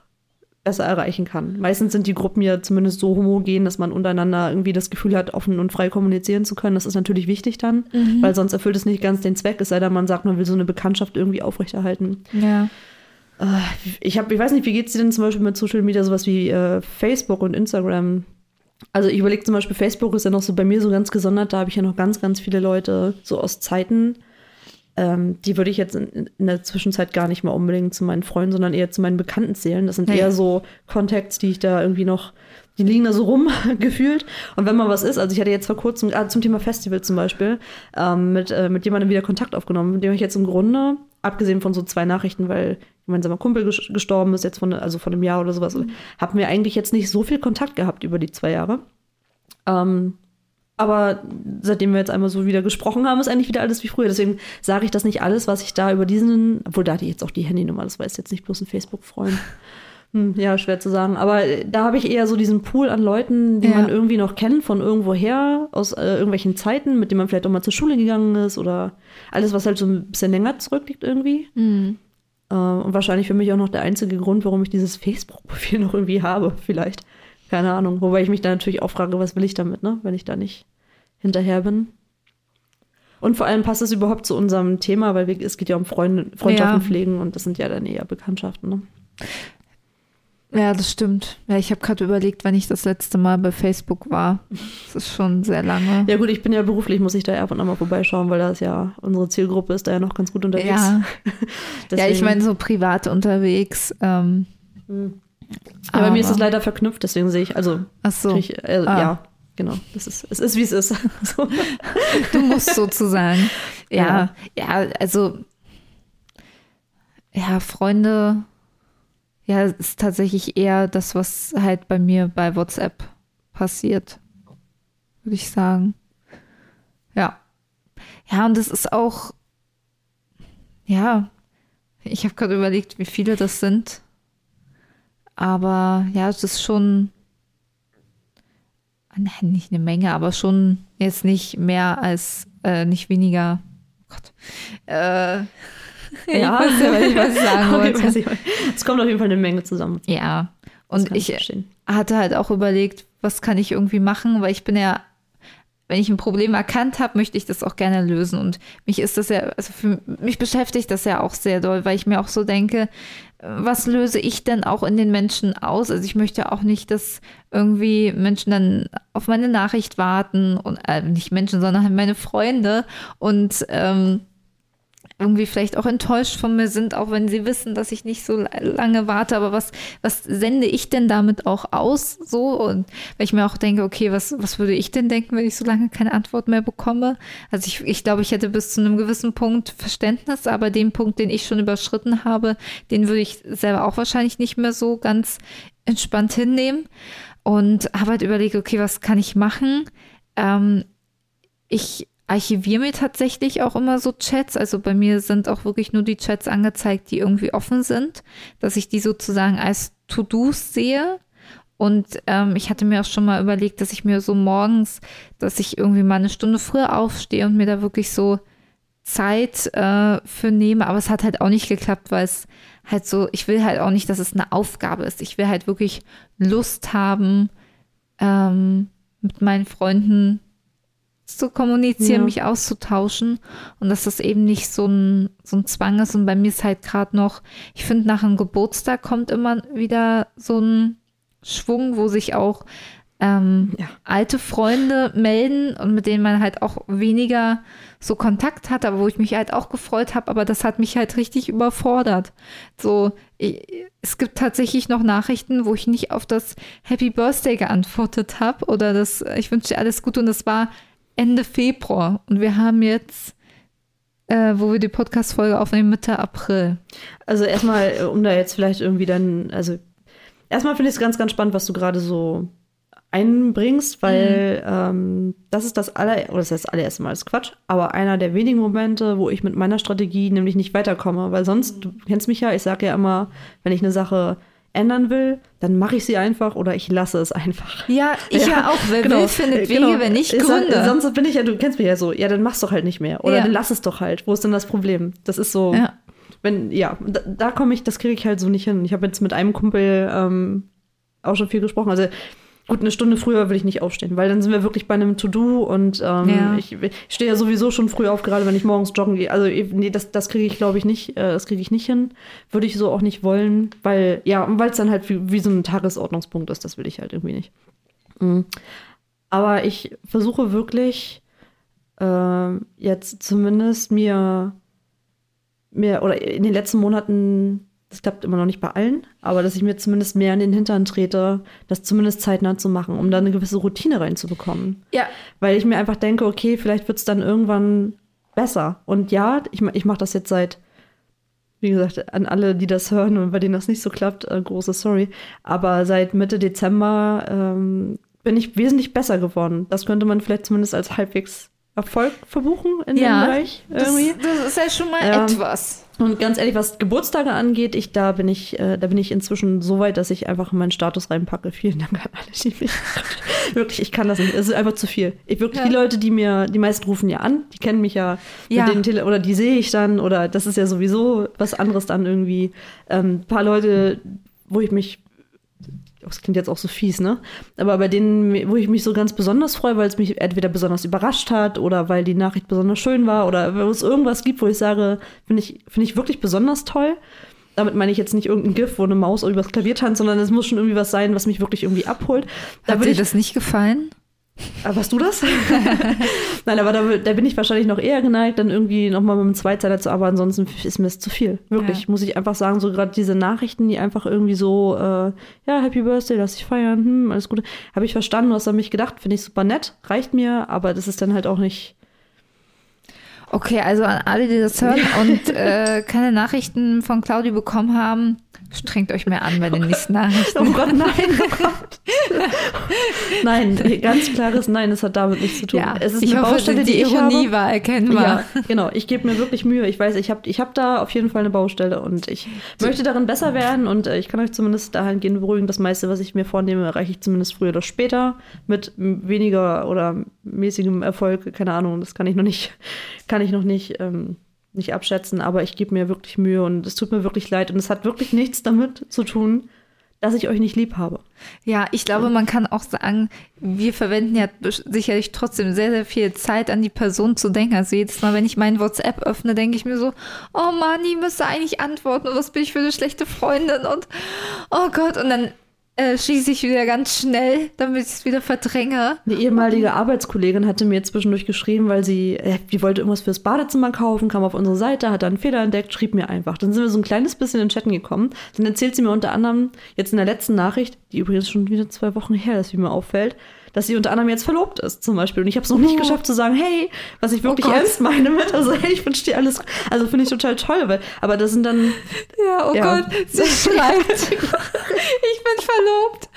Speaker 1: besser erreichen kann. Meistens sind die Gruppen ja zumindest so homogen, dass man untereinander irgendwie das Gefühl hat, offen und frei kommunizieren zu können. Das ist natürlich wichtig dann, weil sonst erfüllt es nicht ganz den Zweck, es sei denn, man sagt, man will so eine Bekanntschaft irgendwie aufrechterhalten.
Speaker 2: Ja.
Speaker 1: Äh, ich, hab, ich weiß nicht, wie geht es dir denn zum Beispiel mit Social Media, sowas wie äh, Facebook und Instagram? Also ich überlege zum Beispiel, Facebook ist ja noch so bei mir so ganz gesondert, da habe ich ja noch ganz, ganz viele Leute so aus Zeiten, ähm, die würde ich jetzt in, in, der Zwischenzeit gar nicht mal unbedingt zu meinen Freunden, sondern eher zu meinen Bekannten zählen. Das sind hey. eher so Contacts, die ich da irgendwie noch, die liegen da so rum [laughs] gefühlt. Und wenn mal was ist, also ich hatte jetzt vor kurzem, ah, zum Thema Festival zum Beispiel, ähm, mit, äh, mit jemandem wieder Kontakt aufgenommen, mit dem ich jetzt im Grunde, abgesehen von so zwei Nachrichten, weil gemeinsamer Kumpel gestorben ist, jetzt von, also von einem Jahr oder sowas, mhm. haben wir eigentlich jetzt nicht so viel Kontakt gehabt über die zwei Jahre. Ähm, aber seitdem wir jetzt einmal so wieder gesprochen haben, ist eigentlich wieder alles wie früher. Deswegen sage ich das nicht alles, was ich da über diesen, obwohl da hatte ich jetzt auch die Handynummer, das war jetzt nicht bloß ein Facebook-Freund. [laughs] Hm, ja, schwer zu sagen. Aber äh, da habe ich eher so diesen Pool an Leuten, die ja. man irgendwie noch kennt von irgendwoher, aus äh, irgendwelchen Zeiten, mit denen man vielleicht auch mal zur Schule gegangen ist oder alles, was halt so ein bisschen länger zurückliegt irgendwie. Mhm. Äh, und wahrscheinlich für mich auch noch der einzige Grund, warum ich dieses Facebook-Profil [laughs] noch irgendwie habe, vielleicht. Keine Ahnung. Wobei ich mich da natürlich auch frage, was will ich damit, ne? Wenn ich da nicht hinterher bin. Und vor allem passt es überhaupt zu unserem Thema, weil es geht ja um Freund, Freundschaften ja. pflegen und das sind ja dann eher Bekanntschaften, ne?
Speaker 2: Ja, das stimmt. Ja, ich habe gerade überlegt, wann ich das letzte Mal bei Facebook war. Das ist schon sehr lange.
Speaker 1: Ja gut, ich bin ja beruflich, muss ich da ab und an mal vorbeischauen, weil das ja unsere Zielgruppe ist da ja noch ganz gut unterwegs.
Speaker 2: Ja, [laughs] ja ich meine so privat unterwegs. Ähm,
Speaker 1: hm. Ja, bei mir ist es leider verknüpft, deswegen sehe ich, also,
Speaker 2: Ach so.
Speaker 1: Ich, äh, ah. ja, genau. Das ist, es ist, wie es ist. [laughs] so.
Speaker 2: Du musst sozusagen. [laughs] Ja, ja, ja, also, ja, Freunde, ja, ist tatsächlich eher das, was halt bei mir bei WhatsApp passiert, würde ich sagen. Ja. Ja, und es ist auch, ja, ich habe gerade überlegt, wie viele das sind. Aber ja, es ist schon nicht eine Menge, aber schon jetzt nicht mehr als, äh, nicht weniger. Oh Gott. Äh, ja, [laughs]
Speaker 1: ich weiß ja, was ich sagen [laughs] wollte. es kommt auf jeden Fall eine Menge zusammen.
Speaker 2: Ja, und ich, ich hatte halt auch überlegt, was kann ich irgendwie machen, weil ich bin ja wenn ich ein Problem erkannt habe, möchte ich das auch gerne lösen. Und mich ist das ja, also für mich beschäftigt das ja auch sehr doll, weil ich mir auch so denke, was löse ich denn auch in den Menschen aus? Also ich möchte auch nicht, dass irgendwie Menschen dann auf meine Nachricht warten und äh, nicht Menschen, sondern meine Freunde und ähm, irgendwie vielleicht auch enttäuscht von mir sind, auch wenn sie wissen, dass ich nicht so lange warte. Aber was, was sende ich denn damit auch aus? So, und weil ich mir auch denke, okay, was, was würde ich denn denken, wenn ich so lange keine Antwort mehr bekomme? Also ich, ich glaube, ich hätte bis zu einem gewissen Punkt Verständnis, aber den Punkt, den ich schon überschritten habe, den würde ich selber auch wahrscheinlich nicht mehr so ganz entspannt hinnehmen. Und habe halt überlegt, okay, was kann ich machen? Ähm, ich archiviere mir tatsächlich auch immer so Chats. Also bei mir sind auch wirklich nur die Chats angezeigt, die irgendwie offen sind, dass ich die sozusagen als To-Dos sehe. Und ähm, ich hatte mir auch schon mal überlegt, dass ich mir so morgens, dass ich irgendwie mal eine Stunde früher aufstehe und mir da wirklich so Zeit äh, für nehme. Aber es hat halt auch nicht geklappt, weil es halt so, ich will halt auch nicht, dass es eine Aufgabe ist. Ich will halt wirklich Lust haben, ähm, mit meinen Freunden zu kommunizieren, ja. mich auszutauschen und dass das eben nicht so ein, so ein Zwang ist. Und bei mir ist halt gerade noch, ich finde, nach einem Geburtstag kommt immer wieder so ein Schwung, wo sich auch ähm, ja. alte Freunde melden und mit denen man halt auch weniger so Kontakt hat, aber wo ich mich halt auch gefreut habe, aber das hat mich halt richtig überfordert. So, ich, es gibt tatsächlich noch Nachrichten, wo ich nicht auf das Happy Birthday geantwortet habe oder das, ich wünsche dir alles Gute und das war Ende Februar und wir haben jetzt, äh, wo wir die Podcast-Folge aufnehmen, Mitte April.
Speaker 1: Also erstmal, um da jetzt vielleicht irgendwie dann, also erstmal finde ich es ganz, ganz spannend, was du gerade so einbringst, weil mhm. ähm, das ist das aller, oder das heißt das allererste Mal ist Quatsch, aber einer der wenigen Momente, wo ich mit meiner Strategie nämlich nicht weiterkomme, weil sonst, du kennst mich ja, ich sage ja immer, wenn ich eine Sache ändern will, dann mache ich sie einfach oder ich lasse es einfach.
Speaker 2: Ja, ich ja, ja auch. Wer genau, will, findet Wege, genau. wenn ich gründe.
Speaker 1: Sonst bin ich ja, du kennst mich ja so, ja, dann mach's doch halt nicht mehr. Oder ja. dann lass es doch halt. Wo ist denn das Problem? Das ist so, ja. wenn, ja, da, da komme ich, das kriege ich halt so nicht hin. Ich habe jetzt mit einem Kumpel ähm, auch schon viel gesprochen. Also Gut, eine Stunde früher will ich nicht aufstehen, weil dann sind wir wirklich bei einem To-Do und ähm,
Speaker 2: Ja.
Speaker 1: ich, ich stehe ja sowieso schon früh auf, gerade wenn ich morgens joggen gehe. Also nee, das, das kriege ich, glaube ich, nicht. Äh, das kriege ich nicht hin. Würde ich so auch nicht wollen, weil, ja, weil es dann halt wie, wie so ein Tagesordnungspunkt ist, das will ich halt irgendwie nicht. Mhm. Aber ich versuche wirklich ähm, jetzt zumindest mir, mir, oder in den letzten Monaten, das klappt immer noch nicht bei allen, aber dass ich mir zumindest mehr in den Hintern trete, das zumindest zeitnah zu machen, um da eine gewisse Routine reinzubekommen.
Speaker 2: Ja.
Speaker 1: Weil ich mir einfach denke, okay, vielleicht wird es dann irgendwann besser. Und ja, ich, ich mache das jetzt seit, wie gesagt, an alle, die das hören und bei denen das nicht so klappt, äh, große Sorry. Aber seit Mitte Dezember ähm, bin ich wesentlich besser geworden. Das könnte man vielleicht zumindest als halbwegs Erfolg verbuchen in
Speaker 2: Ja,
Speaker 1: dem Bereich.
Speaker 2: Das,
Speaker 1: Irgendwie.
Speaker 2: das ist ja schon mal
Speaker 1: Ähm,
Speaker 2: etwas.
Speaker 1: Und ganz ehrlich, was Geburtstage angeht, ich, da, bin ich, äh, da bin ich inzwischen so weit, dass ich einfach in meinen Status reinpacke. Vielen Dank an alle, die mich. [laughs] wirklich, ich kann das nicht. Es ist einfach zu viel. Ich wirklich,
Speaker 2: Ja.
Speaker 1: die Leute, die mir, die meisten rufen ja an, die kennen mich ja,
Speaker 2: Ja.
Speaker 1: mit den Tele oder die sehe ich dann, oder das ist ja sowieso was anderes dann irgendwie. Ähm, ein paar Leute, wo ich mich das klingt jetzt auch so fies, ne? Aber bei denen, wo ich mich so ganz besonders freue, weil es mich entweder besonders überrascht hat oder weil die Nachricht besonders schön war oder wenn es irgendwas gibt, wo ich sage, finde ich, finde ich wirklich besonders toll. Damit meine ich jetzt nicht irgendein GIF, wo eine Maus übers Klavier tanzt, sondern es muss schon irgendwie was sein, was mich wirklich irgendwie abholt. Da
Speaker 2: Hat
Speaker 1: würde
Speaker 2: dir
Speaker 1: ich,
Speaker 2: das nicht gefallen?
Speaker 1: Ah, warst du das? [laughs] Nein, aber da, da bin ich wahrscheinlich noch eher geneigt, dann irgendwie nochmal mit einem Zweizeiler zu arbeiten, ansonsten ist mir das zu viel. Wirklich,
Speaker 2: Ja.
Speaker 1: muss ich einfach sagen, so gerade diese Nachrichten, die einfach irgendwie so, äh, ja, Happy Birthday, lass dich feiern, hm, alles Gute. Habe ich verstanden, was an mich gedacht, finde ich super nett, reicht mir, aber das ist dann halt auch nicht.
Speaker 2: Okay, also an alle, die das hören und [laughs] äh, keine Nachrichten von Claudi bekommen haben, strengt euch mehr an bei den nächsten
Speaker 1: Oh
Speaker 2: Nachrichten.
Speaker 1: Gott, nein, oh Gott. [laughs] nein, ganz klares Nein, das hat damit nichts zu tun.
Speaker 2: Ja,
Speaker 1: es ist
Speaker 2: ich
Speaker 1: eine
Speaker 2: hoffe,
Speaker 1: Baustelle,
Speaker 2: die,
Speaker 1: die ich
Speaker 2: Ironie
Speaker 1: habe.
Speaker 2: war erkennbar.
Speaker 1: Ja, genau. Ich gebe mir wirklich Mühe. Ich weiß, ich habe ich hab da auf jeden Fall eine Baustelle und ich möchte darin besser werden und äh, ich kann euch zumindest dahingehend beruhigen, das meiste, was ich mir vornehme, erreiche ich zumindest früher oder später mit weniger oder mäßigem Erfolg. Keine Ahnung, das kann ich noch nicht, kann ich noch nicht, ähm, nicht abschätzen, aber ich gebe mir wirklich Mühe und es tut mir wirklich leid und es hat wirklich nichts damit zu tun, dass ich euch nicht lieb habe.
Speaker 2: Ja, ich glaube, man kann auch sagen, wir verwenden ja sicherlich trotzdem sehr, sehr viel Zeit an die Person zu denken. Also jedes Mal, wenn ich mein WhatsApp öffne, denke ich mir so, oh Mann, die müsste eigentlich antworten und was bin ich für eine schlechte Freundin und oh Gott, und dann äh, schieße ich wieder ganz schnell, damit ich es wieder verdränge.
Speaker 1: Eine ehemalige Arbeitskollegin hatte mir zwischendurch geschrieben, weil sie, äh, die wollte irgendwas fürs Badezimmer kaufen, kam auf unsere Seite, hat da einen Fehler entdeckt, schrieb mir einfach. Dann sind wir so ein kleines bisschen in den Chatten gekommen. Dann erzählt sie mir unter anderem jetzt in der letzten Nachricht, die übrigens schon wieder zwei Wochen her ist, wie mir auffällt, dass sie unter anderem jetzt verlobt ist, zum Beispiel. Und ich habe es noch nicht
Speaker 2: Oh.
Speaker 1: geschafft zu sagen, hey, was ich wirklich
Speaker 2: Gott.
Speaker 1: ernst meine mit, also hey, ich wünsche dir alles, also finde ich total toll, weil, aber das sind dann,
Speaker 2: Ja, oh
Speaker 1: Ja.
Speaker 2: Gott, sie schreibt, [laughs] ich bin verlobt.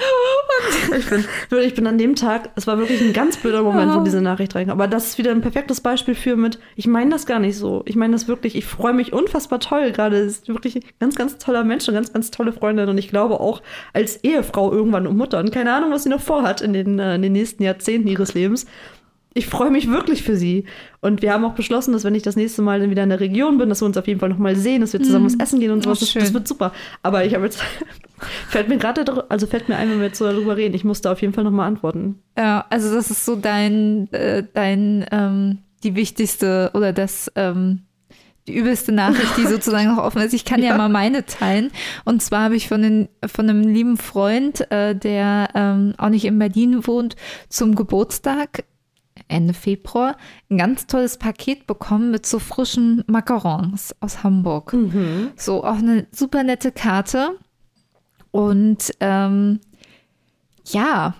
Speaker 2: Und
Speaker 1: Ich bin, ich bin an dem Tag, es war wirklich ein ganz blöder Moment, wo diese Nachricht reinkam. Aber das ist wieder ein perfektes Beispiel für mit, ich meine das gar nicht so. Ich meine das wirklich, ich freue mich unfassbar toll gerade. Es ist wirklich ein ganz, ganz toller Mensch, eine ganz, ganz tolle Freundin. Und ich glaube auch als Ehefrau irgendwann und Mutter und keine Ahnung, was sie noch vorhat in den, äh, den nächsten Jahrzehnten ihres Lebens. Ich freue mich wirklich für sie. Und wir haben auch beschlossen, dass wenn ich das nächste Mal dann wieder in der Region bin, dass wir uns auf jeden Fall nochmal sehen, dass wir zusammen was essen gehen und sowas.
Speaker 2: Ach,
Speaker 1: Das, das wird super. Aber ich habe jetzt, [laughs] fällt mir gerade, also fällt mir ein, wenn wir jetzt so darüber reden, ich muss da auf jeden Fall nochmal antworten.
Speaker 2: Ja, also das ist so dein, äh, dein, ähm, die wichtigste oder das, ähm, die übelste Nachricht, die sozusagen noch offen ist. Ich kann ja,
Speaker 1: Ja.
Speaker 2: mal meine teilen. Und zwar habe ich von, den, von einem lieben Freund, äh, der ähm, auch nicht in Berlin wohnt, zum Geburtstag Ende Februar ein ganz tolles Paket bekommen mit so frischen Macarons aus Hamburg. So auch eine super nette Karte. Und ähm, ja,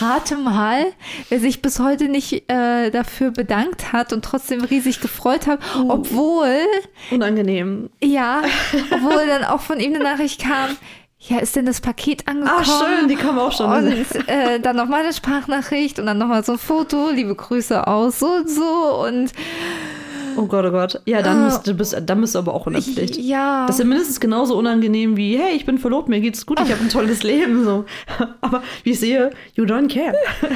Speaker 2: rate mal, wer sich bis heute nicht äh, dafür bedankt hat und trotzdem riesig gefreut hat, obwohl,
Speaker 1: Unangenehm.
Speaker 2: ja, [laughs] obwohl dann auch von ihm eine Nachricht kam, ja, ist denn das Paket angekommen?
Speaker 1: Ach, schön, die kam auch schon.
Speaker 2: Und äh, dann nochmal eine Sprachnachricht und dann nochmal so ein Foto, liebe Grüße aus so und so und
Speaker 1: Oh Gott, oh Gott. Ja, dann,
Speaker 2: Ah.
Speaker 1: bist, du bist, dann bist du aber auch in der Pflicht.
Speaker 2: ja.
Speaker 1: Das ist ja mindestens genauso unangenehm wie, hey, ich bin verlobt, mir geht's gut, ich habe ein tolles Leben. So. Aber wie ich sehe, you don't care. [laughs]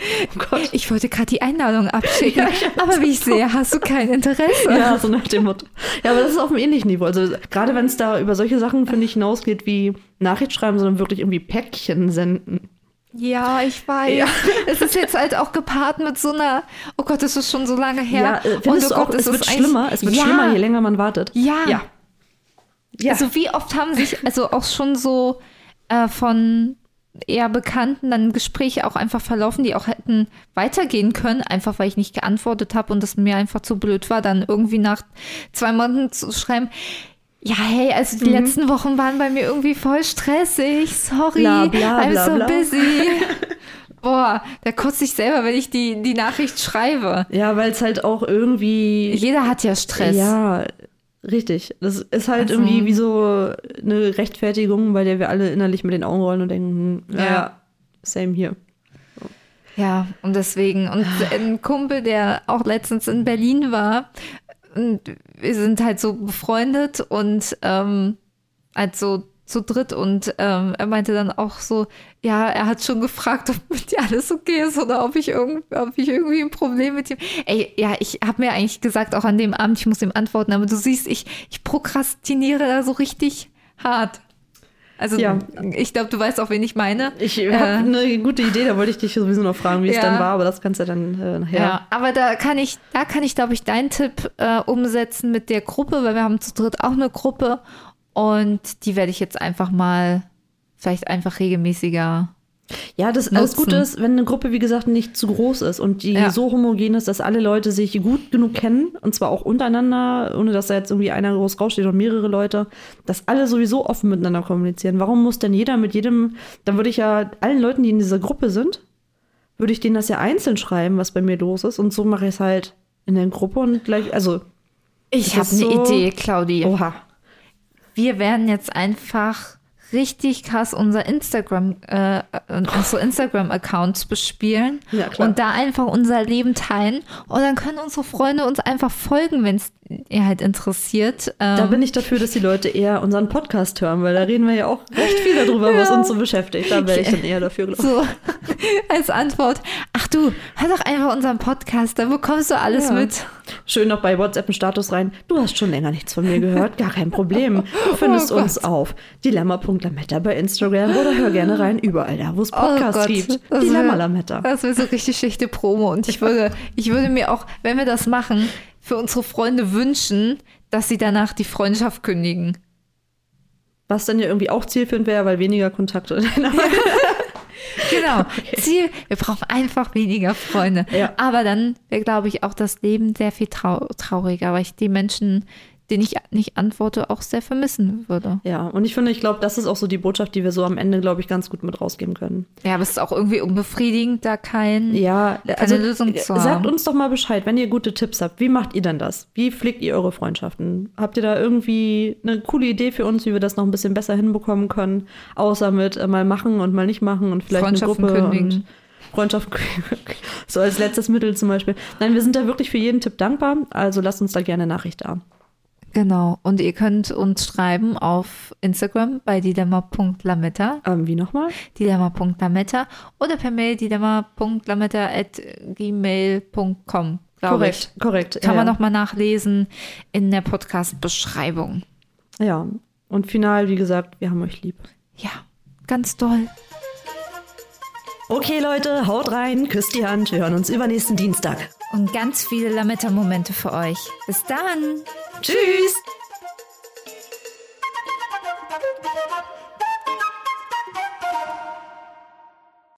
Speaker 1: Oh Gott.
Speaker 2: Ich wollte gerade die Einladung abschicken, [laughs] aber wie ich sehe, hast du kein Interesse.
Speaker 1: Ja, so nach dem Motto. Ja, aber das ist auf einem ähnlichen Niveau. Also gerade wenn es da über solche Sachen, finde ich, hinausgeht wie Nachricht schreiben, sondern wirklich irgendwie Päckchen senden.
Speaker 2: Ja, ich weiß.
Speaker 1: Ja. [laughs]
Speaker 2: Es ist jetzt halt auch gepaart mit so einer, oh Gott, das ist schon so lange her.
Speaker 1: Ja, äh,
Speaker 2: Und oh
Speaker 1: du auch,
Speaker 2: Gott,
Speaker 1: es
Speaker 2: ist
Speaker 1: wird schlimmer, es wird
Speaker 2: ja.
Speaker 1: schlimmer, je länger man wartet.
Speaker 2: Ja.
Speaker 1: Ja. Ja.
Speaker 2: Also wie oft haben sich also auch schon so äh, von eher Bekannten dann Gespräche auch einfach verlaufen, die auch hätten weitergehen können, einfach weil ich nicht geantwortet habe und es mir einfach zu blöd war, dann irgendwie nach zwei Monaten zu schreiben, ja, hey, also
Speaker 1: Mhm.
Speaker 2: die letzten Wochen waren bei mir irgendwie voll stressig, sorry,
Speaker 1: Bla, bla,
Speaker 2: I'm
Speaker 1: bla,
Speaker 2: so busy. [laughs] Boah, da kotze ich selber, wenn ich die, die Nachricht schreibe.
Speaker 1: Ja, weil es halt auch irgendwie.
Speaker 2: Jeder hat ja Stress.
Speaker 1: Ja, richtig. Das ist halt
Speaker 2: Also-
Speaker 1: irgendwie wie so eine Rechtfertigung, bei der wir alle innerlich mit den Augen rollen und denken, hm, ja,
Speaker 2: Ja.
Speaker 1: same hier.
Speaker 2: Ja, und deswegen, und ein Kumpel, der auch letztens in Berlin war, und wir sind halt so befreundet und ähm, halt so zu dritt und ähm, er meinte dann auch so, ja, er hat schon gefragt, ob mit dir alles okay ist oder ob ich, irgend, ob ich irgendwie ein Problem mit ihm. Ey, ja, ich habe mir eigentlich gesagt, auch an dem Abend, ich muss ihm antworten, aber du siehst, ich, ich prokrastiniere da so richtig hart. Also
Speaker 1: Ja.
Speaker 2: ich glaube, du weißt auch, wen ich meine.
Speaker 1: Ich
Speaker 2: Äh,
Speaker 1: habe eine gute Idee, da wollte ich dich sowieso noch fragen, wie es
Speaker 2: Ja.
Speaker 1: dann war, aber das kannst du dann äh, nachher.
Speaker 2: Ja, aber da kann ich, da kann ich, glaube ich, deinen Tipp äh, umsetzen mit der Gruppe, weil wir haben zu dritt auch eine Gruppe und die werde ich jetzt einfach mal vielleicht einfach regelmäßiger.
Speaker 1: Ja, das, das. Gute ist, wenn eine Gruppe, wie gesagt, nicht zu groß ist und die
Speaker 2: Ja.
Speaker 1: so homogen ist, dass alle Leute sich gut genug kennen, und zwar auch untereinander, ohne dass da jetzt irgendwie einer groß raussteht oder mehrere Leute, dass alle sowieso offen miteinander kommunizieren. Warum muss denn jeder mit jedem, dann würde ich ja allen Leuten, die in dieser Gruppe sind, würde ich denen das ja einzeln schreiben, was bei mir los ist. Und so mache ich es halt in der Gruppe und gleich, also,
Speaker 2: Ich habe eine
Speaker 1: so-
Speaker 2: Idee, Claudi.
Speaker 1: oha.
Speaker 2: Wir werden jetzt einfach richtig krass unser Instagram, äh, unsere Instagram-Accounts bespielen
Speaker 1: Ja,
Speaker 2: und da einfach unser Leben teilen. Und dann können unsere Freunde uns einfach folgen, wenn es ihr halt interessiert.
Speaker 1: Da
Speaker 2: Ähm,
Speaker 1: bin ich dafür, dass die Leute eher unseren Podcast hören, weil da reden wir ja auch recht viel darüber, was
Speaker 2: Ja.
Speaker 1: uns so beschäftigt. Da wäre ich dann eher dafür, glaube ich.
Speaker 2: So [laughs] als Antwort, ach du, hör doch einfach unseren Podcast, da bekommst du alles
Speaker 1: Ja.
Speaker 2: mit.
Speaker 1: Schön noch bei WhatsApp einen Status rein. Du hast schon länger nichts von mir gehört, gar kein Problem. Du [laughs] findest
Speaker 2: Oh
Speaker 1: uns auf dilemma.lametta bei Instagram oder hör gerne rein überall da, wo es Podcasts
Speaker 2: Oh
Speaker 1: gibt.
Speaker 2: das
Speaker 1: Dilemma
Speaker 2: wär-
Speaker 1: Lametta.
Speaker 2: Das wäre so richtig schlechte Promo und ich würde, ich würde mir auch, wenn wir das machen, für unsere Freunde wünschen, dass sie danach die Freundschaft kündigen.
Speaker 1: Was dann ja irgendwie auch zielführend wäre, weil weniger Kontakte. [laughs] [laughs] [laughs]
Speaker 2: Genau. Ziel, wir brauchen einfach weniger Freunde.
Speaker 1: Ja.
Speaker 2: Aber dann wäre, glaube ich, auch das Leben sehr viel trau trauriger, weil ich die Menschen, denen ich nicht antworte, auch sehr vermissen würde.
Speaker 1: ja, und ich finde, ich glaube, das ist auch so die Botschaft, die wir so am Ende, glaube ich, ganz gut mit rausgeben können.
Speaker 2: Ja, aber es ist auch irgendwie unbefriedigend, da kein.
Speaker 1: Ja, also
Speaker 2: Lösung zu
Speaker 1: sagt
Speaker 2: haben.
Speaker 1: uns doch mal Bescheid, wenn ihr gute Tipps habt. Wie macht ihr denn das? Wie pflegt ihr eure Freundschaften? Habt ihr da irgendwie eine coole Idee für uns, wie wir das noch ein bisschen besser hinbekommen können? Außer mit äh, mal machen und mal nicht machen und vielleicht eine Gruppe
Speaker 2: kündigen.
Speaker 1: und Freundschaften kündigen. [laughs] so als letztes Mittel zum Beispiel. Nein, wir sind da wirklich für jeden Tipp dankbar. Also lasst uns da gerne Nachricht da.
Speaker 2: Genau. Und ihr könnt uns schreiben auf Instagram bei dilemma.lametta,
Speaker 1: Ähm, wie nochmal?
Speaker 2: dilemma.lametta oder per Mail dilemma.lametta.gmail.com, glaube ich.
Speaker 1: Korrekt, korrekt.
Speaker 2: Kann
Speaker 1: ja,
Speaker 2: man nochmal nachlesen in der Podcast-Beschreibung.
Speaker 1: Ja. Und final, wie gesagt, wir haben euch lieb.
Speaker 2: Ja, ganz doll.
Speaker 1: Okay, Leute, haut rein, küsst die Hand. Wir hören uns übernächsten Dienstag.
Speaker 2: Und ganz viele Lametta-Momente für euch. Bis dann!
Speaker 1: Tschüss!